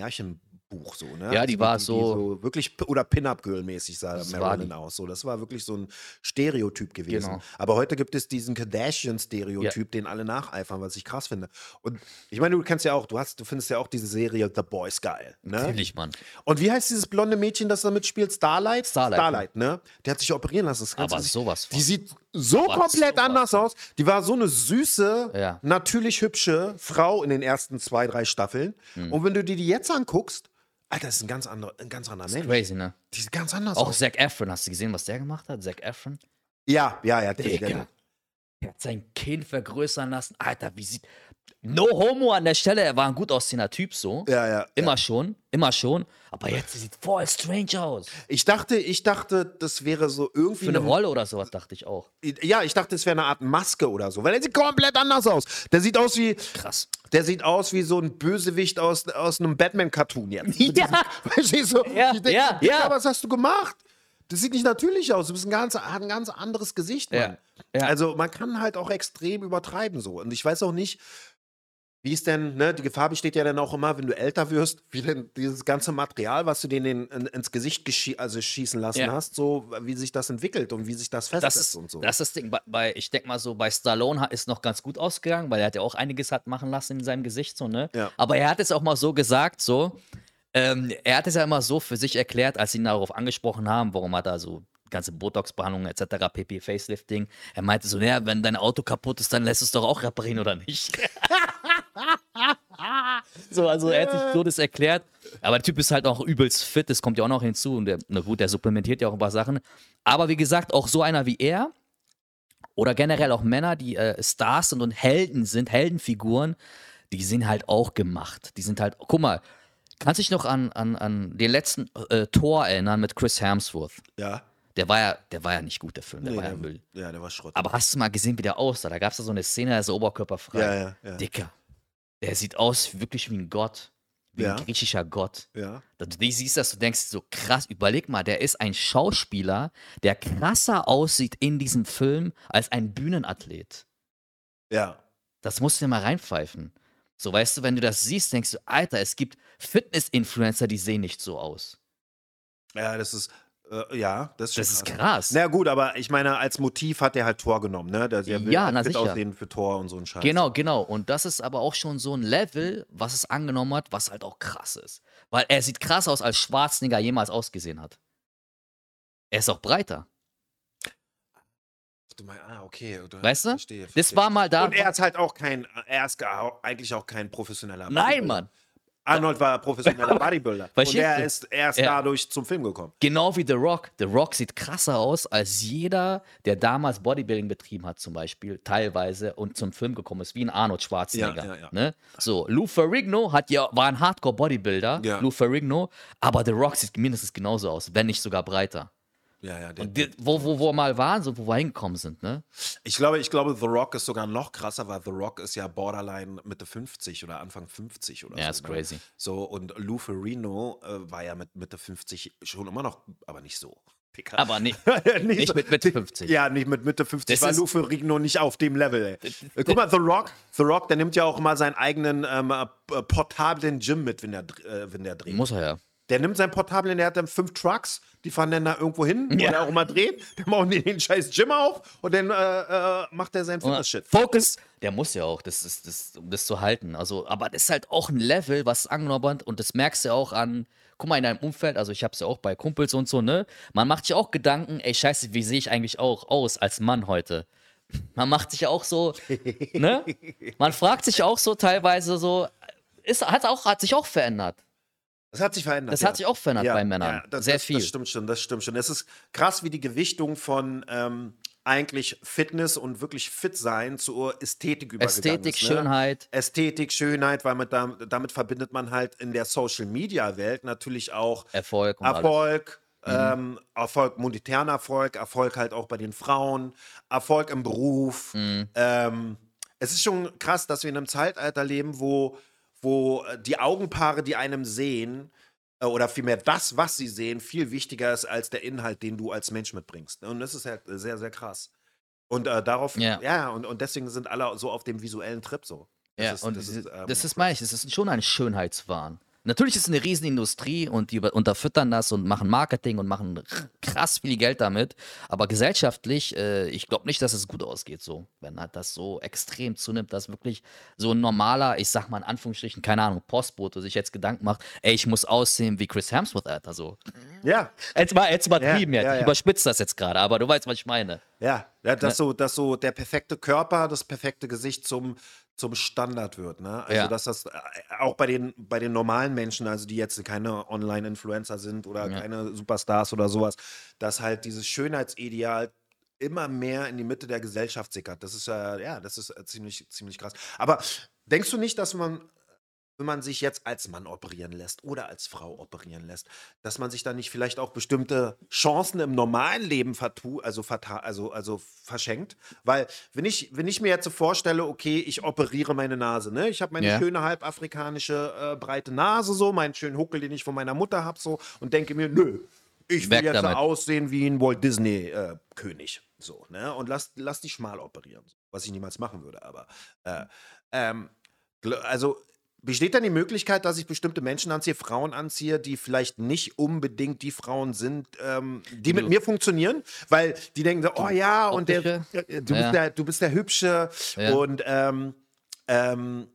Speaker 1: Märchenbuch so, ne?
Speaker 2: Ja, die
Speaker 1: Also
Speaker 2: war so-
Speaker 1: wirklich, oder Pin-Up-Girl-mäßig sah
Speaker 2: Das war
Speaker 1: Marilyn
Speaker 2: die.
Speaker 1: aus. So. Das war wirklich so ein Stereotyp gewesen.
Speaker 2: Genau.
Speaker 1: Aber heute gibt es diesen Kardashian-Stereotyp, den alle nacheifern, was ich krass finde. Und ich meine, du kennst ja auch, du hast, du findest ja auch diese Serie The Boys geil. Ne?
Speaker 2: Natürlich, Mann.
Speaker 1: Und wie heißt dieses blonde Mädchen, das da mitspielt? Starlight?
Speaker 2: Starlight,
Speaker 1: Starlight, ne? Der hat sich operieren lassen.
Speaker 2: Aber
Speaker 1: sich-
Speaker 2: sowas von.
Speaker 1: Die sieht so
Speaker 2: Was?
Speaker 1: komplett
Speaker 2: So
Speaker 1: anders aus. Die war so eine süße,
Speaker 2: Ja.
Speaker 1: natürlich hübsche Frau in den ersten zwei, drei Staffeln.
Speaker 2: Hm.
Speaker 1: Und wenn du dir die jetzt anguckst, Alter, das ist ein ganz anderer, ein ganz anderer Mensch.
Speaker 2: Crazy, ne?
Speaker 1: Die sieht ganz anders
Speaker 2: Auch
Speaker 1: aus.
Speaker 2: Zac Efron, hast du gesehen, was der gemacht hat? Zac Efron?
Speaker 1: Ja, ja, ja. Der,
Speaker 2: Digga.
Speaker 1: der,
Speaker 2: Er hat sein Kinn vergrößern lassen. Alter, wie sieht. No homo an der Stelle, er war ein gut aussehender Typ so.
Speaker 1: ja, ja.
Speaker 2: Immer schon, immer schon. Aber jetzt sieht voll strange aus.
Speaker 1: Ich dachte, ich dachte, das wäre so irgendwie
Speaker 2: Für eine Rolle oder sowas, dachte ich auch.
Speaker 1: Ja, ich dachte, es wäre eine Art Maske oder so, weil er sieht komplett anders aus. Der sieht aus wie,
Speaker 2: Krass.
Speaker 1: der sieht aus wie so ein Bösewicht aus, aus einem Batman-Cartoon jetzt.
Speaker 2: Ja.
Speaker 1: Verstehst du?
Speaker 2: Ja,
Speaker 1: ich denk,
Speaker 2: ja, ja.
Speaker 1: was hast du gemacht? Das sieht nicht natürlich aus. Du bist ein ganz, hat ein ganz anderes Gesicht, Mann.
Speaker 2: Ja, ja.
Speaker 1: Also man kann halt auch extrem übertreiben so. Und ich weiß auch nicht, wie ist denn, ne, die Gefahr besteht ja dann auch immer, wenn du älter wirst, wie denn dieses ganze Material, was du dir in, in, ins Gesicht also schießen lassen
Speaker 2: Ja.
Speaker 1: hast, so wie sich das entwickelt und wie sich das
Speaker 2: Das
Speaker 1: festsetzt
Speaker 2: ist,
Speaker 1: und so.
Speaker 2: das ist das Ding. Bei- ich denke mal so, bei Stallone ist noch ganz gut ausgegangen, weil er hat ja auch einiges hat machen lassen in seinem Gesicht, so, ne?
Speaker 1: Ja.
Speaker 2: Aber er hat es auch mal so gesagt, so, ähm, er hat es ja immer so für sich erklärt, als sie ihn darauf angesprochen haben, warum hat er so ganze Botox-Behandlung etc., PP Facelifting. Er meinte so, naja, wenn dein Auto kaputt ist, dann lässt es doch auch reparieren oder nicht. so, also er hat sich so das erklärt. Aber der Typ ist halt auch übelst fit, das kommt ja auch noch hinzu. Und der, na gut, der supplementiert ja auch ein paar Sachen. Aber wie gesagt, auch so einer wie er, oder generell auch Männer, die äh, Stars sind und Helden sind, Heldenfiguren, die sind halt auch gemacht. Die sind halt, guck mal, kannst du dich noch an, an, an den letzten äh, Tor erinnern mit Chris Hemsworth?
Speaker 1: ja.
Speaker 2: Der war ja, der war ja nicht gut, der Film, der
Speaker 1: Nee,
Speaker 2: war ja Müll.
Speaker 1: ja, der war Schrott.
Speaker 2: Aber hast du mal gesehen, wie der aussah? Da gab es da so eine Szene, da ist er oberkörperfrei.
Speaker 1: Ja, ja, ja.
Speaker 2: Dicker. Der sieht aus wirklich wie ein Gott. Wie
Speaker 1: Ja.
Speaker 2: ein griechischer Gott.
Speaker 1: ja.
Speaker 2: Dass Du siehst das, du denkst so krass, überleg mal, der ist ein Schauspieler, der krasser aussieht in diesem Film als ein Bühnenathlet.
Speaker 1: Ja.
Speaker 2: Das musst du dir mal reinpfeifen. So, weißt du, wenn du das siehst, denkst du, Alter, es gibt Fitness-Influencer, die sehen nicht so aus.
Speaker 1: Ja, das ist, äh, ja, das ist
Speaker 2: Das ist krass.
Speaker 1: Na gut, aber ich meine, als Motiv hat er halt Tor genommen, ne? Der, der will
Speaker 2: Ja,
Speaker 1: halt
Speaker 2: na sicher.
Speaker 1: aussehen für Tor und so ein Scheiß.
Speaker 2: Genau, genau. Und das ist aber auch schon so ein Level, was es angenommen hat, was halt auch krass ist. Weil er sieht krass aus, als Schwarzenegger jemals ausgesehen hat. Er ist auch breiter.
Speaker 1: Du meinst, ah, okay. Du,
Speaker 2: Weißt du?
Speaker 1: Verstehe,
Speaker 2: Das
Speaker 1: verstehe.
Speaker 2: war mal da.
Speaker 1: Und er ist halt auch kein, er ist eigentlich auch kein professioneller
Speaker 2: Nein. Mann.
Speaker 1: Arnold war professioneller Bodybuilder. und er ist erst
Speaker 2: Ja.
Speaker 1: dadurch zum Film gekommen.
Speaker 2: Genau wie The Rock. The Rock sieht krasser aus als jeder, der damals Bodybuilding betrieben hat, zum Beispiel, teilweise, und zum Film gekommen ist, wie ein Arnold Schwarzenegger.
Speaker 1: Ja, ja.
Speaker 2: Ne? So, Lou Ferrigno hat ja, war ein Hardcore-Bodybuilder. Lou Ferrigno, aber The Rock sieht mindestens genauso aus, wenn nicht sogar breiter.
Speaker 1: Ja, ja. Der,
Speaker 2: Und die, wo, wo, wo wir mal waren, so wo wir hingekommen sind, ne?
Speaker 1: ich, glaube, ich glaube, The Rock ist sogar noch krasser, weil The Rock ist ja borderline Mitte 50 oder Anfang 50 oder
Speaker 2: Ja,
Speaker 1: so.
Speaker 2: ist
Speaker 1: ne?
Speaker 2: crazy.
Speaker 1: So, und Lou Ferrigno äh, war ja mit Mitte 50 schon immer noch, aber nicht so. Dicker.
Speaker 2: Aber nicht,
Speaker 1: nicht,
Speaker 2: nicht
Speaker 1: so-
Speaker 2: mit Mitte 50.
Speaker 1: Ja, nicht mit Mitte 50,
Speaker 2: Das
Speaker 1: war
Speaker 2: ist-
Speaker 1: Lou Ferrigno nicht auf dem Level. Ey. Äh, Guck mal, The Rock, The Rock, der nimmt ja auch immer seinen eigenen ähm, äh, portablen Gym mit, wenn der, äh, wenn der dreht.
Speaker 2: Muss er ja.
Speaker 1: Der nimmt seinen portablen, der hat dann fünf Trucks, die fahren dann da irgendwo hin, wo
Speaker 2: Ja.
Speaker 1: der auch immer dreht. Der macht den, den scheiß Gym auf und dann äh, äh, macht er seinen Fitness-Shit.
Speaker 2: Focus, der muss ja auch, das ist, das, um das zu halten. Also, aber das ist halt auch ein Level, was es angenommen und das merkst du auch an, guck mal, in deinem Umfeld, also ich hab's ja auch bei Kumpels und so, ne? Man macht sich auch Gedanken, ey, scheiße, wie sehe ich eigentlich auch aus als Mann heute? Man macht sich auch so, ne? Man fragt sich auch so teilweise so, ist, hat, auch, hat sich auch verändert.
Speaker 1: Das hat sich verändert.
Speaker 2: Das
Speaker 1: ja.
Speaker 2: hat sich auch verändert bei Männern.
Speaker 1: das,
Speaker 2: Sehr
Speaker 1: das,
Speaker 2: viel.
Speaker 1: Das stimmt schon, das stimmt schon. Es ist krass, wie die Gewichtung von ähm, eigentlich Fitness und wirklich fit sein zur Ästhetik übergegangen
Speaker 2: Ästhetik,
Speaker 1: ist. ne?
Speaker 2: Schönheit.
Speaker 1: Ästhetik, Schönheit, weil man da, damit verbindet man halt in der Social-Media-Welt natürlich auch
Speaker 2: Erfolg.
Speaker 1: Erfolg,
Speaker 2: Mhm.
Speaker 1: ähm, Erfolg, monetären Erfolg, Erfolg halt auch bei den Frauen, Erfolg im Beruf.
Speaker 2: Mhm.
Speaker 1: Ähm, es ist schon krass, dass wir in einem Zeitalter leben, wo, wo äh, die Augenpaare, die einem sehen, äh, oder vielmehr das, was sie sehen, viel wichtiger ist als der Inhalt, den du als Mensch mitbringst. Und das ist halt sehr, sehr krass. Und äh, darauf,
Speaker 2: Ja.
Speaker 1: ja, und, und deswegen sind alle so auf dem visuellen Trip so. Das
Speaker 2: Ja,
Speaker 1: ist-
Speaker 2: und
Speaker 1: das ist, ähm,
Speaker 2: das ist meine ich, das ist schon ein Schönheitswahn. Natürlich ist es eine Riesenindustrie und die unterfüttern das und machen Marketing und machen krass viel Geld damit. Aber gesellschaftlich, äh, ich glaube nicht, dass es gut ausgeht so, wenn halt das so extrem zunimmt, dass wirklich so ein normaler, ich sag mal in Anführungsstrichen, keine Ahnung, Postbote sich jetzt Gedanken macht, ey, ich muss aussehen wie Chris Hemsworth, Alter, so.
Speaker 1: Ja,
Speaker 2: Jetzt mal, jetzt übertrieben
Speaker 1: Ja, ja,
Speaker 2: Ich
Speaker 1: ja.
Speaker 2: überspitze das jetzt gerade, aber du weißt, was ich meine.
Speaker 1: ja, ja dass, so, dass so der perfekte Körper, das perfekte Gesicht zum, zum Standard wird. Ne? Also,
Speaker 2: Ja.
Speaker 1: dass das äh, auch bei den, bei den normalen Menschen, also die jetzt keine Online-Influencer sind oder
Speaker 2: Ja.
Speaker 1: keine Superstars oder sowas, dass halt dieses Schönheitsideal immer mehr in die Mitte der Gesellschaft sickert. Das ist ja, ja, das ist äh, ziemlich, ziemlich krass. Aber denkst du nicht, dass man, wenn man sich jetzt als Mann operieren lässt oder als Frau operieren lässt, dass man sich dann nicht vielleicht auch bestimmte Chancen im normalen Leben vertu also, also, also verschenkt? Weil, wenn ich, wenn ich mir jetzt so vorstelle, okay, ich operiere meine Nase, ne? Ich habe meine
Speaker 2: Ja.
Speaker 1: schöne halbafrikanische äh, breite Nase, so, meinen schönen Huckel, den ich von meiner Mutter habe, so, und denke mir, nö, ich will
Speaker 2: Weg
Speaker 1: jetzt so
Speaker 2: damit.
Speaker 1: aussehen wie ein Walt Disney-König. so, ne? Und lass, lass die schmal operieren. Was ich niemals machen würde, aber. Äh, ähm, also besteht dann die Möglichkeit, dass ich bestimmte Menschen anziehe, Frauen anziehe, die vielleicht nicht unbedingt die Frauen sind, ähm, die mit mir funktionieren, weil die denken so, oh ja, und der, äh, du, bist der, du bist der Hübsche und ähm, ähm,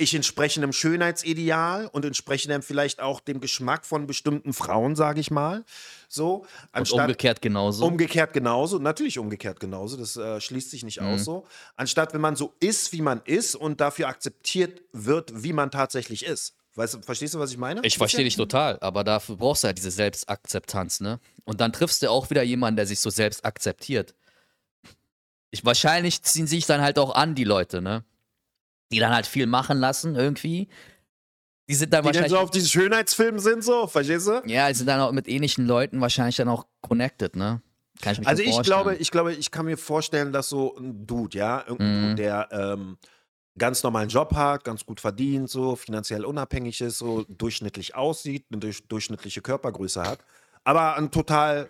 Speaker 1: ich entspreche einem Schönheitsideal und entspreche dann vielleicht auch dem Geschmack von bestimmten Frauen, sage ich mal. So,
Speaker 2: Und
Speaker 1: anstatt
Speaker 2: umgekehrt genauso.
Speaker 1: Umgekehrt genauso, natürlich umgekehrt genauso, das äh, schließt sich nicht
Speaker 2: Mhm.
Speaker 1: aus so. Anstatt wenn man so ist, wie man ist und dafür akzeptiert wird, wie man tatsächlich ist. Weißt verstehst du, was ich meine?
Speaker 2: Ich verstehe dich total, aber dafür brauchst du halt diese Selbstakzeptanz, ne? Und dann triffst du auch wieder jemanden, der sich so selbst akzeptiert. Ich, wahrscheinlich ziehen sich dann halt auch an, die Leute, ne? Die dann halt viel machen lassen, irgendwie. Die sind dann
Speaker 1: Die dann
Speaker 2: wahrscheinlich.
Speaker 1: so auf diesen Schönheitsfilmen sind, so, verstehst du?
Speaker 2: ja, die sind dann auch mit ähnlichen Leuten wahrscheinlich dann auch connected, ne? Kann ich mir
Speaker 1: Also ich
Speaker 2: vorstellen.
Speaker 1: glaube, ich glaube, ich kann mir vorstellen, dass so ein Dude, ja, irgendein
Speaker 2: Mhm.
Speaker 1: Dude, der ähm, ganz normalen Job hat, ganz gut verdient, so finanziell unabhängig ist, so durchschnittlich aussieht, eine durch, durchschnittliche Körpergröße hat, aber ein total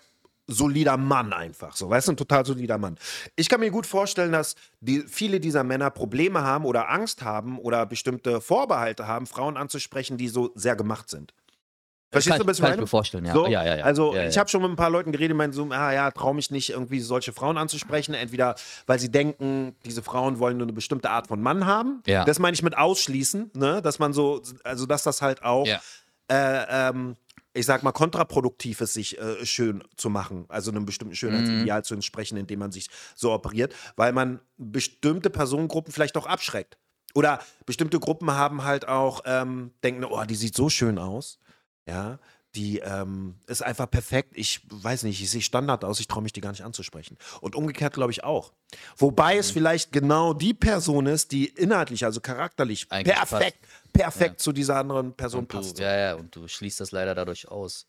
Speaker 1: solider Mann einfach, so, weißt du, ein total solider Mann. Ich kann mir gut vorstellen, dass die, viele dieser Männer Probleme haben oder Angst haben oder bestimmte Vorbehalte haben, Frauen anzusprechen, die so sehr gemacht sind. Verstehst
Speaker 2: kann,
Speaker 1: du, was ich
Speaker 2: kann ich
Speaker 1: meine?
Speaker 2: mir vorstellen, ja.
Speaker 1: So,
Speaker 2: ja, ja, ja.
Speaker 1: Also
Speaker 2: ja,
Speaker 1: ich
Speaker 2: ja.
Speaker 1: habe schon mit ein paar Leuten geredet, meinen so, ah ja, traue mich nicht irgendwie solche Frauen anzusprechen, entweder weil sie denken, diese Frauen wollen nur eine bestimmte Art von Mann haben.
Speaker 2: Ja.
Speaker 1: Das meine ich mit ausschließen, ne? dass man so, also dass das halt auch, äh, ähm, ich sag mal, kontraproduktiv ist, sich äh, schön zu machen, also einem bestimmten Schönheitsideal zu entsprechen, indem man sich so operiert, weil man bestimmte Personengruppen vielleicht auch abschreckt. Oder bestimmte Gruppen haben halt auch, ähm, denken, oh, die sieht so schön aus. Ja, die ähm, ist einfach perfekt. Ich weiß nicht, ich sehe Standard aus, ich traue mich die gar nicht anzusprechen. Und umgekehrt glaube ich auch. Wobei
Speaker 2: Mhm.
Speaker 1: es vielleicht genau die Person ist, die inhaltlich, also charakterlich
Speaker 2: Eigentlich
Speaker 1: perfekt, perfekt zu dieser anderen Person
Speaker 2: und
Speaker 1: passt.
Speaker 2: du, ja, ja, und du schließt das leider dadurch aus.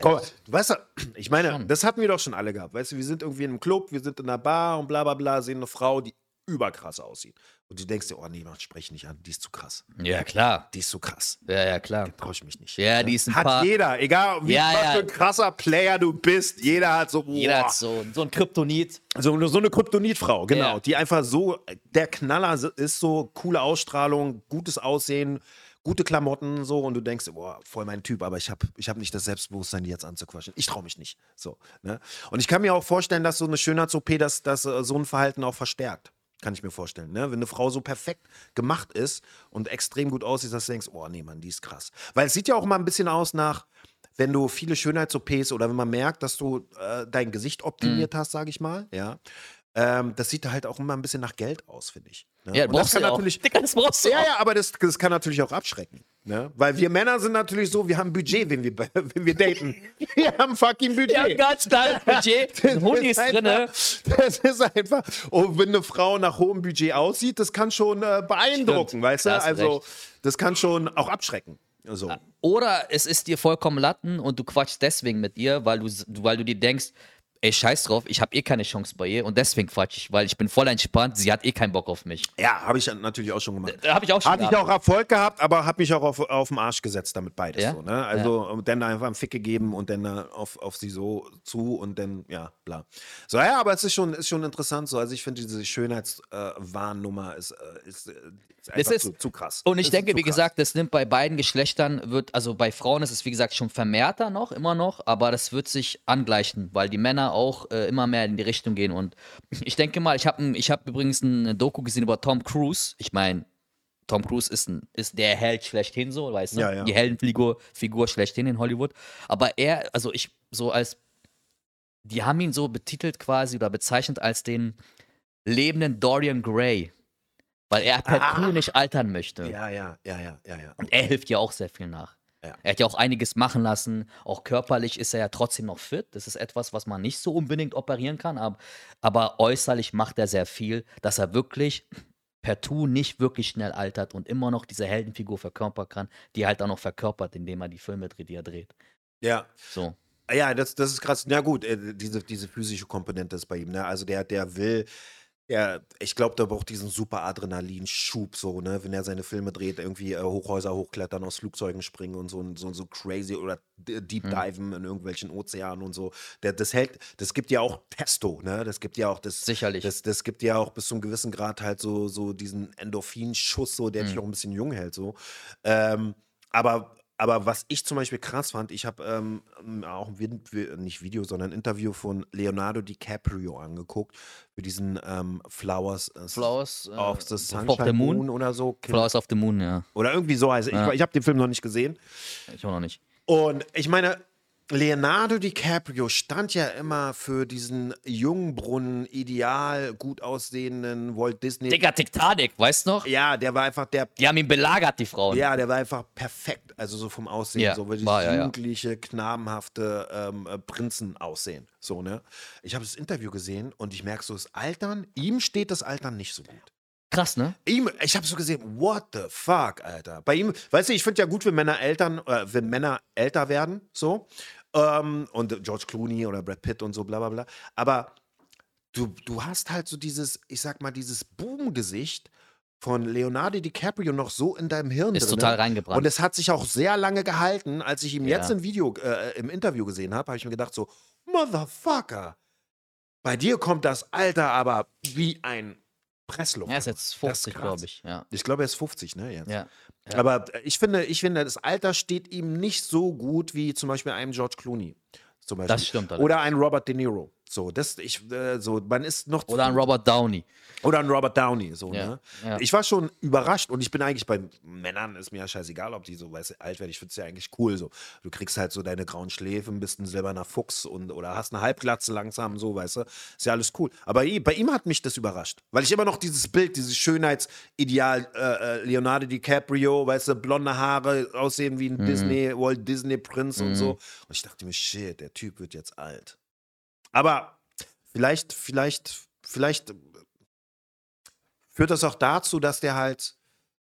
Speaker 1: Du weißt du, ich meine,
Speaker 2: Schon.
Speaker 1: das hatten wir doch schon alle gehabt. Weißt du, wir sind irgendwie in einem Club, wir sind in einer Bar und bla bla bla, sehen eine Frau, die überkrass aussieht. Und du denkst dir, oh nee, Mann, sprech nicht an, die ist zu krass.
Speaker 2: Ja, klar.
Speaker 1: Die ist zu krass.
Speaker 2: Ja, ja, klar.
Speaker 1: Traue ich mich nicht.
Speaker 2: Ja, die ist ein
Speaker 1: Hat
Speaker 2: paar.
Speaker 1: jeder, egal wie
Speaker 2: Ja,
Speaker 1: was
Speaker 2: ja.
Speaker 1: für ein krasser Player du bist, jeder hat so,
Speaker 2: Jeder
Speaker 1: boah,
Speaker 2: hat so, so ein Kryptonit.
Speaker 1: so, so eine Kryptonitfrau, genau,
Speaker 2: Ja.
Speaker 1: die einfach so der Knaller ist, so coole Ausstrahlung, gutes Aussehen, gute Klamotten, so und du denkst, boah, voll mein Typ, aber ich habe ich hab nicht das Selbstbewusstsein, die jetzt anzuquatschen. Ich traue mich nicht. So, ne? Und ich kann mir auch vorstellen, dass so eine Schönheits-OP das, das äh, so ein Verhalten auch verstärkt. Kann ich mir vorstellen. Ne? Wenn eine Frau so perfekt gemacht ist und extrem gut aussieht, dass du denkst, oh nee, Mann, die ist krass. Weil es sieht ja auch mal ein bisschen aus nach, wenn du viele Schönheits-OPs oder wenn man merkt, dass du äh, dein Gesicht optimiert
Speaker 2: Mhm.
Speaker 1: hast, sage ich mal, ja. Ähm, das sieht halt auch immer ein bisschen nach Geld aus, finde ich. Ne?
Speaker 2: Ja,
Speaker 1: das
Speaker 2: brauchst
Speaker 1: kann
Speaker 2: du auch.
Speaker 1: natürlich.
Speaker 2: Digga, das brauchst du
Speaker 1: Ja,
Speaker 2: auch.
Speaker 1: ja, aber das, das kann natürlich auch abschrecken. Ne? Weil wir Männer sind natürlich so, wir haben Budget, wenn wir, wenn wir daten. Wir haben fucking Budget.
Speaker 2: Ja, ganz klar, Budget. Ein Hund ist
Speaker 1: Das
Speaker 2: drin, ne?
Speaker 1: einfach- Das ist einfach. Und wenn eine Frau nach hohem Budget aussieht, das kann schon äh, beeindrucken,
Speaker 2: Stimmt,
Speaker 1: weißt du? Also,
Speaker 2: recht.
Speaker 1: das kann schon auch abschrecken. So.
Speaker 2: Oder es ist dir vollkommen Latten und du quatschst deswegen mit ihr, weil du, weil du dir denkst, ey, scheiß drauf, ich habe eh keine Chance bei ihr und deswegen quatsch ich, weil ich bin voll entspannt, sie hat eh keinen Bock auf mich.
Speaker 1: Ja, habe ich natürlich auch schon gemacht.
Speaker 2: Da habe ich auch schon
Speaker 1: Hatte ich auch Erfolg gehabt, aber habe mich auch auf, auf den Arsch gesetzt damit beides.
Speaker 2: Ja?
Speaker 1: So, ne? Also und dann einfach einen Fick gegeben und dann äh, auf, auf sie so zu und dann, ja, bla. So, ja, aber es ist schon, ist schon interessant so. Also ich finde diese Schönheitswahnnummer ist, äh, ist äh, Ist einfach
Speaker 2: ist-
Speaker 1: zu, zu krass.
Speaker 2: Und ich
Speaker 1: Das
Speaker 2: denke, wie
Speaker 1: krass.
Speaker 2: gesagt, das nimmt bei beiden Geschlechtern, wird, also bei Frauen ist es wie gesagt schon vermehrter noch, immer noch, aber das wird sich angleichen, weil die Männer auch äh, immer mehr in die Richtung gehen. Und ich denke mal, ich habe ich hab übrigens eine Doku gesehen über Tom Cruise. Ich meine, Tom Cruise ist, ein, ist der Held schlechthin, so, weißt du?
Speaker 1: Ja, ja.
Speaker 2: Die Heldenfigur Figur schlechthin in Hollywood. Aber er, also ich, so als, die haben ihn so betitelt quasi oder bezeichnet als den lebenden Dorian Gray. Weil er partout nicht altern möchte.
Speaker 1: Ja, ja, ja, ja, ja, ja.
Speaker 2: Und er hilft ja auch sehr viel nach.
Speaker 1: Ja.
Speaker 2: Er hat ja auch einiges machen lassen. Auch körperlich ist er ja trotzdem noch fit. Das ist etwas, was man nicht so unbedingt operieren kann. Aber, aber äußerlich macht er sehr viel, dass er wirklich partout nicht wirklich schnell altert und immer noch diese Heldenfigur verkörpern kann, die er halt auch noch verkörpert, indem er die Filme dreht, die er dreht.
Speaker 1: Ja,
Speaker 2: So.
Speaker 1: ja das, das ist krass. Na gut, äh, diese, diese physische Komponente ist bei ihm. Ne? Also der, der will, der, ich glaube, der braucht diesen super Adrenalinschub, so, ne? Wenn er seine Filme dreht, irgendwie äh, Hochhäuser hochklettern, aus Flugzeugen springen und so, und so, so crazy oder Deep Diven in irgendwelchen Ozeanen und so. Der, das hält, das gibt ja auch Testo, ne? Das gibt ja auch das.
Speaker 2: Sicherlich.
Speaker 1: Das, das gibt ja auch bis zu einem gewissen Grad halt so, so diesen Endorphinschuss, so, der dich auch ein bisschen jung hält, so. Ähm, aber, aber was ich zum Beispiel krass fand, ich habe ähm, auch ein Vid Vi- nicht Video, sondern ein Interview von Leonardo DiCaprio angeguckt für diesen ähm, Flowers, äh,
Speaker 2: Flowers äh,
Speaker 1: of the
Speaker 2: of
Speaker 1: Sunshine
Speaker 2: the
Speaker 1: Moon.
Speaker 2: Moon.
Speaker 1: oder so.
Speaker 2: Flowers of the Moon, ja.
Speaker 1: Oder irgendwie so heißt es.
Speaker 2: Ja.
Speaker 1: Ich, ich habe den Film noch nicht gesehen.
Speaker 2: Ich auch noch nicht.
Speaker 1: Und ich meine, Leonardo DiCaprio stand ja immer für diesen Jungbrunnen, ideal, gut aussehenden Walt Disney.
Speaker 2: Digga, Titanic, weißt du noch?
Speaker 1: Ja, der war einfach der
Speaker 2: Die haben ihn belagert, die Frauen.
Speaker 1: Ja, der war einfach perfekt. Also so vom Aussehen.
Speaker 2: Ja,
Speaker 1: so wie dieses
Speaker 2: war er, ja.
Speaker 1: jugendliche, knabenhafte ähm, äh, Prinzen aussehen. So, ne? Ich habe das Interview gesehen und ich merke so, das Altern, ihm steht das Altern nicht so gut.
Speaker 2: Krass, ne?
Speaker 1: Ihm, ich habe so gesehen, what the fuck, Alter. Bei ihm, weißt du, ich finde ja gut, wenn Männer Eltern, äh, wenn Männer älter werden, so. Ähm, und George Clooney oder Brad Pitt und so, bla bla bla. Aber du, du hast halt so dieses, ich sag mal, dieses Boom-Gesicht von Leonardo DiCaprio noch so in deinem Hirn
Speaker 2: Ist
Speaker 1: drinne.
Speaker 2: total reingebrannt.
Speaker 1: Und es hat sich auch sehr lange gehalten. Als ich ihn
Speaker 2: Ja.
Speaker 1: jetzt im Video, äh, im Interview gesehen habe, habe ich mir gedacht so, Motherfucker, bei dir kommt das Alter aber wie ein Pressluft.
Speaker 2: Er ist jetzt
Speaker 1: Das
Speaker 2: 50,
Speaker 1: krass.
Speaker 2: glaube ich. Ja.
Speaker 1: Ich glaube, er ist 50, ne? Jetzt.
Speaker 2: ja. Ja.
Speaker 1: Aber ich finde, ich finde, das Alter steht ihm nicht so gut wie zum Beispiel einem George Clooney. Zum Beispiel.
Speaker 2: Das stimmt allerdings.
Speaker 1: Oder ein Robert De Niro. So, das, ich, äh, so, man ist noch
Speaker 2: Oder ein Robert Downey.
Speaker 1: oder ein Robert Downey, so,
Speaker 2: Ja,
Speaker 1: ne?
Speaker 2: ja.
Speaker 1: Ich war schon überrascht und ich bin eigentlich bei Männern, ist mir ja scheißegal, ob die so weißt, du, alt werden. Ich finde es ja eigentlich cool so. Du kriegst halt so deine grauen Schläfen, bist ein silberner Fuchs und oder hast eine Halbglatze langsam, so, weißt du. Ist ja alles cool. Aber bei ihm hat mich das überrascht, weil ich immer noch dieses Bild, dieses Schönheitsideal äh, äh, Leonardo DiCaprio, weißt du, blonde Haare, aussehen wie ein
Speaker 2: Mhm.
Speaker 1: Disney, Walt Disney Prinz und so. Und ich dachte mir, shit, der Typ wird jetzt alt. Aber vielleicht, vielleicht, vielleicht führt das auch dazu, dass der halt,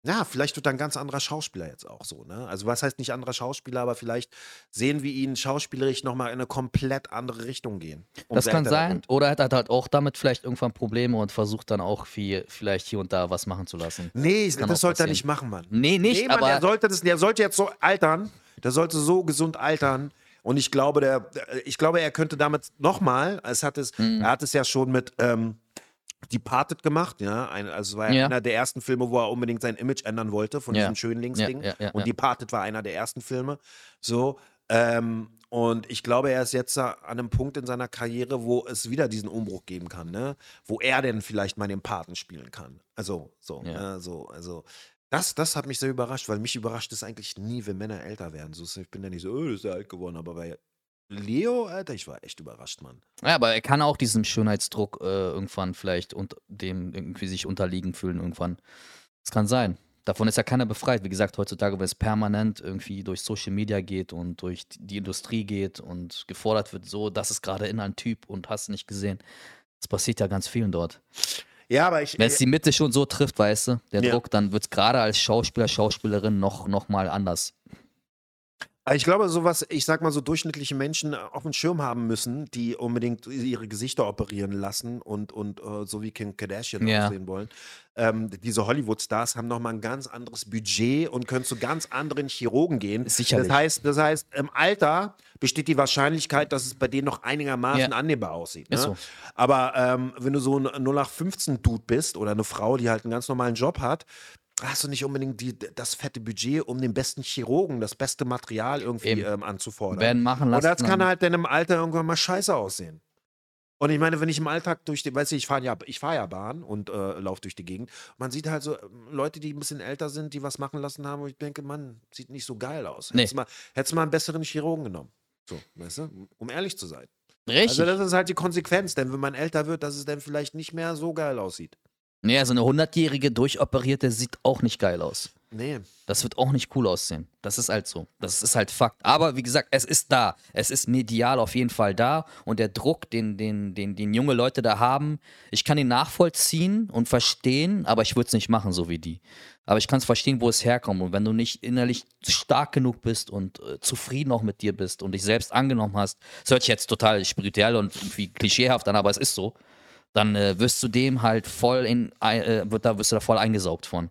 Speaker 1: ja, vielleicht wird er ein ganz anderer Schauspieler jetzt auch so, ne? Also was heißt nicht anderer Schauspieler, aber vielleicht sehen wir ihn schauspielerisch nochmal in eine komplett andere Richtung gehen.
Speaker 2: Das
Speaker 1: Umso
Speaker 2: kann
Speaker 1: er
Speaker 2: sein. Oder er hat halt auch damit vielleicht irgendwann Probleme und versucht dann auch viel, vielleicht hier und da was machen zu lassen.
Speaker 1: Nee, das,
Speaker 2: auch
Speaker 1: sollte er
Speaker 2: passieren.
Speaker 1: nicht machen, Mann.
Speaker 2: Nee, nicht,
Speaker 1: nee, Mann,
Speaker 2: aber
Speaker 1: der sollte das, der sollte jetzt so altern. Der sollte so gesund altern. Und ich glaube, der, ich glaube, er könnte damit nochmal, es hat es,
Speaker 2: Mhm.
Speaker 1: er hat es ja schon mit ähm, Departed gemacht, ja. Ein, also es war ja, einer der ersten Filme, wo er unbedingt sein Image ändern wollte von
Speaker 2: Ja.
Speaker 1: diesem Schönlingsding.
Speaker 2: Ja, ja, ja,
Speaker 1: und. Departed war einer der ersten Filme. So. Ähm, und ich glaube, er ist jetzt an einem Punkt in seiner Karriere, wo es wieder diesen Umbruch geben kann, ne? Wo er denn vielleicht mal den Paten spielen kann. Also, so,
Speaker 2: Ja.
Speaker 1: ne? so, also. Das, das hat mich sehr überrascht, weil mich überrascht es eigentlich nie, wenn Männer älter werden. So, ich bin ja nicht so, oh, ist er alt geworden, aber bei Leo, Alter, ich war echt überrascht, Mann.
Speaker 2: Ja, aber er kann auch diesem Schönheitsdruck äh, irgendwann vielleicht und dem irgendwie sich unterliegen fühlen irgendwann. Das kann sein. Davon ist ja keiner befreit. Wie gesagt, heutzutage, wenn es permanent irgendwie durch Social Media geht und durch die Industrie geht und gefordert wird, so, das ist gerade in ein Typ und hast nicht gesehen. Das passiert ja ganz vielen dort.
Speaker 1: Ja, aber ich.
Speaker 2: Wenn es die Mitte schon so trifft, weißt du, der
Speaker 1: Ja.
Speaker 2: Druck, dann wird es gerade als Schauspieler, Schauspielerin noch, noch mal anders.
Speaker 1: Ich glaube, sowas, ich sag mal, so durchschnittliche Menschen auf dem Schirm haben müssen, die unbedingt ihre Gesichter operieren lassen und, und äh, so wie Kim Kardashian
Speaker 2: Ja.
Speaker 1: aussehen wollen. Ähm, diese Hollywood-Stars haben nochmal ein ganz anderes Budget und können zu ganz anderen Chirurgen gehen.
Speaker 2: Sicherlich.
Speaker 1: Das heißt, das heißt, im Alter besteht die Wahrscheinlichkeit, dass es bei denen noch einigermaßen
Speaker 2: Ja.
Speaker 1: annehmbar aussieht. Ne?
Speaker 2: Ist so.
Speaker 1: Aber ähm, wenn du so ein 0815-Dude bist oder eine Frau, die halt einen ganz normalen Job hat, hast du nicht unbedingt die, das fette Budget, um den besten Chirurgen, das beste Material irgendwie ähm, anzufordern.
Speaker 2: Werden machen lassen.
Speaker 1: Oder das kann halt dann im Alter irgendwann mal scheiße aussehen. Und ich meine, wenn ich im Alltag durch die, weißt du, ich fahre ja, ich fahr ja Bahn und äh, laufe durch die Gegend. Man sieht halt so ähm, Leute, die ein bisschen älter sind, die was machen lassen haben, und ich denke, Mann, sieht nicht so geil aus.
Speaker 2: Nee.
Speaker 1: Hättest, mal, hättest mal einen besseren Chirurgen genommen. So, weißt du, um ehrlich zu sein.
Speaker 2: Richtig.
Speaker 1: Also, das ist halt die Konsequenz, denn wenn man älter wird, dass es dann vielleicht nicht mehr so geil aussieht.
Speaker 2: Nee, also eine 100-jährige durchoperierte sieht auch nicht geil aus.
Speaker 1: Nee.
Speaker 2: Das wird auch nicht cool aussehen. Das ist halt so. Das ist halt Fakt. Aber wie gesagt, es ist da. Es ist medial auf jeden Fall da. Und der Druck, den, den, den, den junge Leute da haben, ich kann ihn nachvollziehen und verstehen, aber ich würde es nicht machen, so wie die. Aber ich kann es verstehen, wo es herkommt. Und wenn du nicht innerlich stark genug bist und äh, zufrieden auch mit dir bist und dich selbst angenommen hast, das hört sich jetzt total spirituell und irgendwie klischeehaft an, aber es ist so, dann äh, wirst du dem halt voll in, äh, wird da, wirst du da voll eingesaugt von.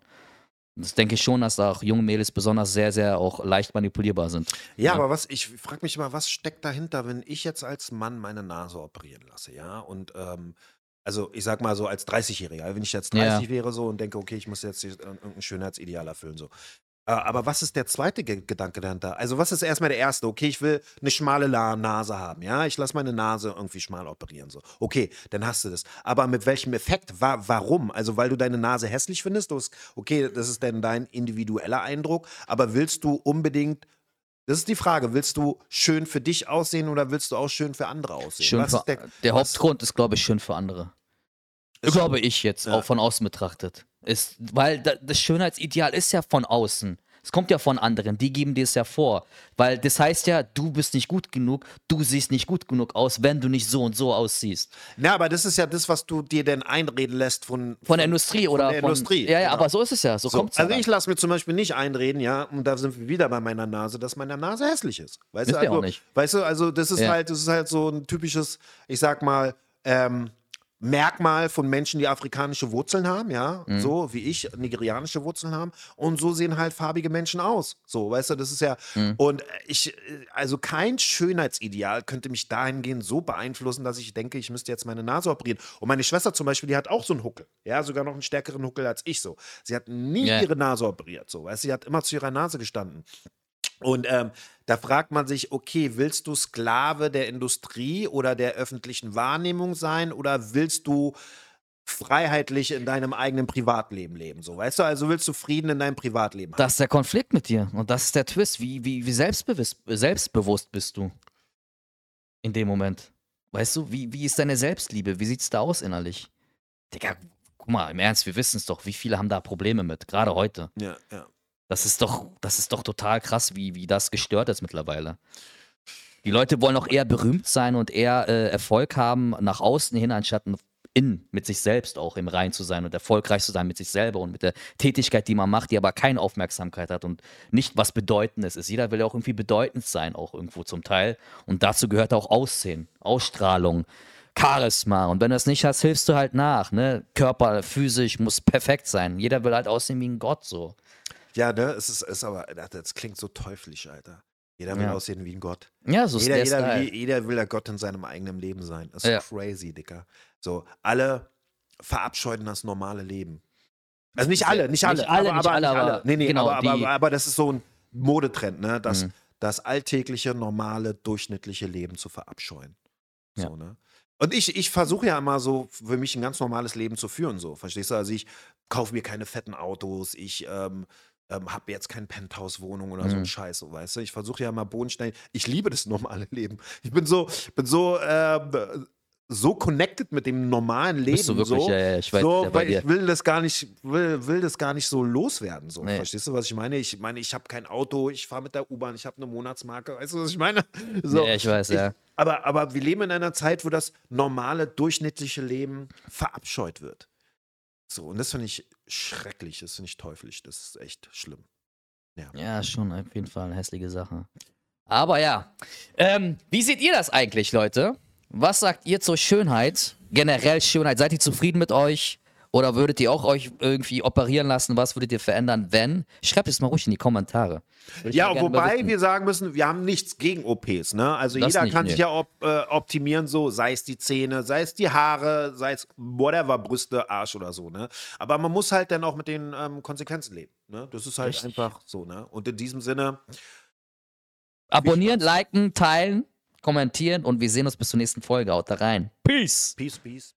Speaker 2: Das denke ich schon, dass da auch junge Mädels besonders sehr, sehr auch leicht manipulierbar sind.
Speaker 1: Ja, aber was, ich frage mich immer, was steckt dahinter, wenn ich jetzt als Mann meine Nase operieren lasse, ja? Und ähm, also ich sag mal so als 30-Jähriger, wenn ich jetzt
Speaker 2: Ja.
Speaker 1: 30 wäre so und denke, okay, ich muss jetzt hier irgendein Schönheitsideal erfüllen, so. Äh, Aber was ist der zweite Ge Gedanke dahinter? Also, was ist erstmal der erste? Okay, ich will eine schmale Nase haben, ja? Ich lasse meine Nase irgendwie schmal operieren, so. Okay, dann hast du das. Aber mit welchem Effekt? Wa warum? Also, weil du deine Nase hässlich findest? Okay, das ist dann dein individueller Eindruck. Aber willst du unbedingt das ist die Frage. Willst du schön für dich aussehen oder willst du auch schön für andere aussehen?
Speaker 2: Schön für,
Speaker 1: der,
Speaker 2: der, Hauptgrund ist, glaube ich, schön für andere. Glaube ich jetzt,
Speaker 1: Ja.
Speaker 2: auch von außen betrachtet. Ist, weil da, das Schönheitsideal ist ja von außen. Es kommt ja von anderen, die geben dir es ja vor. Weil das heißt ja, du bist nicht gut genug, du siehst nicht gut genug aus, wenn du nicht so und so aussiehst.
Speaker 1: Na, aber das ist ja das, was du dir denn einreden lässt von,
Speaker 2: Von der Industrie oder
Speaker 1: der
Speaker 2: von
Speaker 1: Industrie,
Speaker 2: Ja, ja,
Speaker 1: genau.
Speaker 2: aber so ist es ja. So,
Speaker 1: So,
Speaker 2: kommt's
Speaker 1: also
Speaker 2: ja
Speaker 1: ich lasse mir zum Beispiel nicht einreden, ja, und da sind wir wieder bei meiner Nase, dass meine Nase hässlich ist. Weißt
Speaker 2: Ist
Speaker 1: du, also,
Speaker 2: auch nicht.
Speaker 1: weißt du, also das ist
Speaker 2: Ja.
Speaker 1: halt, das ist halt so ein typisches, ich sag mal, ähm, Merkmal von Menschen, die afrikanische Wurzeln haben, ja,
Speaker 2: Mhm.
Speaker 1: so wie ich nigerianische Wurzeln haben und so sehen halt farbige Menschen aus, so, weißt du, das ist ja
Speaker 2: Mhm.
Speaker 1: und ich, äh, also kein Schönheitsideal könnte mich dahingehend so beeinflussen, dass ich denke, ich müsste jetzt meine Nase operieren. Und meine Schwester zum Beispiel, die hat auch so einen Huckel, ja, sogar noch einen stärkeren Huckel als ich so. Sie hat nie
Speaker 2: Ja.
Speaker 1: ihre Nase operiert, so, weißt du, sie hat immer zu ihrer Nase gestanden. Und ähm, da fragt man sich, okay, willst du Sklave der Industrie oder der öffentlichen Wahrnehmung sein oder willst du freiheitlich in deinem eigenen Privatleben leben? So, weißt du, also willst du Frieden in deinem Privatleben haben?
Speaker 2: Das ist der Konflikt mit dir. Und das ist der Twist. Wie, wie, wie selbstbewusst, selbstbewusst bist du in dem Moment? Weißt du, wie, wie ist deine Selbstliebe? Wie sieht's da aus innerlich? Digga, guck mal, im Ernst, wir wissen es doch. Wie viele haben da Probleme mit? Gerade heute.
Speaker 1: Ja, ja.
Speaker 2: Das ist doch, das ist doch total krass, wie, wie das gestört ist mittlerweile. Die Leute wollen auch eher berühmt sein und eher äh, Erfolg haben nach außen hin, anstatt innen mit sich selbst auch im Rein zu sein und erfolgreich zu sein mit sich selber und mit der Tätigkeit, die man macht, die aber keine Aufmerksamkeit hat und nicht was Bedeutendes ist. Jeder will ja auch irgendwie bedeutend sein, auch irgendwo zum Teil. Und dazu gehört auch Aussehen, Ausstrahlung, Charisma. Und wenn du das nicht hast, hilfst du halt nach. Ne? Körper, physisch muss perfekt sein. Jeder will halt aussehen wie ein Gott so.
Speaker 1: Ja, ne, es ist, ist aber, das klingt so teuflisch, Alter. Jeder will
Speaker 2: Ja.
Speaker 1: aussehen wie ein Gott.
Speaker 2: Ja, so ist
Speaker 1: Jeder,
Speaker 2: der
Speaker 1: jeder,
Speaker 2: Style.
Speaker 1: jeder will der Gott in seinem eigenen Leben sein. Das ist
Speaker 2: Ja.
Speaker 1: crazy, Dicker. So, alle verabscheuen das normale Leben. Also nicht alle, nicht alle.
Speaker 2: Nicht alle,
Speaker 1: aber,
Speaker 2: nicht
Speaker 1: aber,
Speaker 2: alle, aber
Speaker 1: Nee, nee,
Speaker 2: genau,
Speaker 1: aber, aber, aber, das ist so ein Modetrend, ne? Das,
Speaker 2: Mhm.
Speaker 1: das alltägliche, normale, durchschnittliche Leben zu verabscheuen. So,
Speaker 2: Ja.
Speaker 1: ne? Und ich, ich versuche ja immer so für mich ein ganz normales Leben zu führen, so, verstehst du? Also ich kaufe mir keine fetten Autos, ich ähm, ähm, habe jetzt keine Penthouse-Wohnung oder so ein
Speaker 2: Mhm.
Speaker 1: Scheiß, so, weißt du? Ich versuche ja mal bodenständig, ich liebe das normale Leben. Ich bin so, bin so, ähm, so connected mit dem normalen Leben.
Speaker 2: Bist du wirklich,
Speaker 1: so,
Speaker 2: ja, ja, ich weiß,
Speaker 1: so,
Speaker 2: ja,
Speaker 1: weil ich will das gar nicht, will, will das gar nicht so loswerden. So.
Speaker 2: Nee.
Speaker 1: Verstehst du, was ich meine? Ich meine, ich habe kein Auto, ich fahre mit der U-Bahn, ich habe eine Monatsmarke. Weißt du, was ich meine? So,
Speaker 2: Ja, ich weiß, ja.
Speaker 1: aber, aber wir leben in einer Zeit, wo das normale, durchschnittliche Leben verabscheut wird. So, und das finde ich schrecklich, das finde ich teuflisch, das ist echt schlimm.
Speaker 2: Ja, schon auf jeden Fall eine hässliche Sache. Aber ja. Ähm, wie seht ihr das eigentlich, Leute? Was sagt ihr zur Schönheit? Generell Schönheit. Seid ihr zufrieden mit euch? Oder würdet ihr auch euch irgendwie operieren lassen? Was würdet ihr verändern, wenn? Schreibt es mal ruhig in die Kommentare.
Speaker 1: Ja, wobei wir sagen müssen, wir haben nichts gegen OPs. Ne? Also
Speaker 2: Das
Speaker 1: jeder
Speaker 2: nicht,
Speaker 1: kann
Speaker 2: nee.
Speaker 1: sich ja op äh, optimieren, so sei es die Zähne, sei es die Haare, sei es whatever, Brüste, Arsch oder so. Ne? Aber man muss halt dann auch mit den ähm, Konsequenzen leben. Ne? Das ist halt
Speaker 2: Richtig.
Speaker 1: einfach so. Ne? Und in diesem Sinne,
Speaker 2: Abonnieren, liken, teilen, kommentieren und wir sehen uns bis zur nächsten Folge. Haut da rein. Peace.
Speaker 1: Peace, Peace.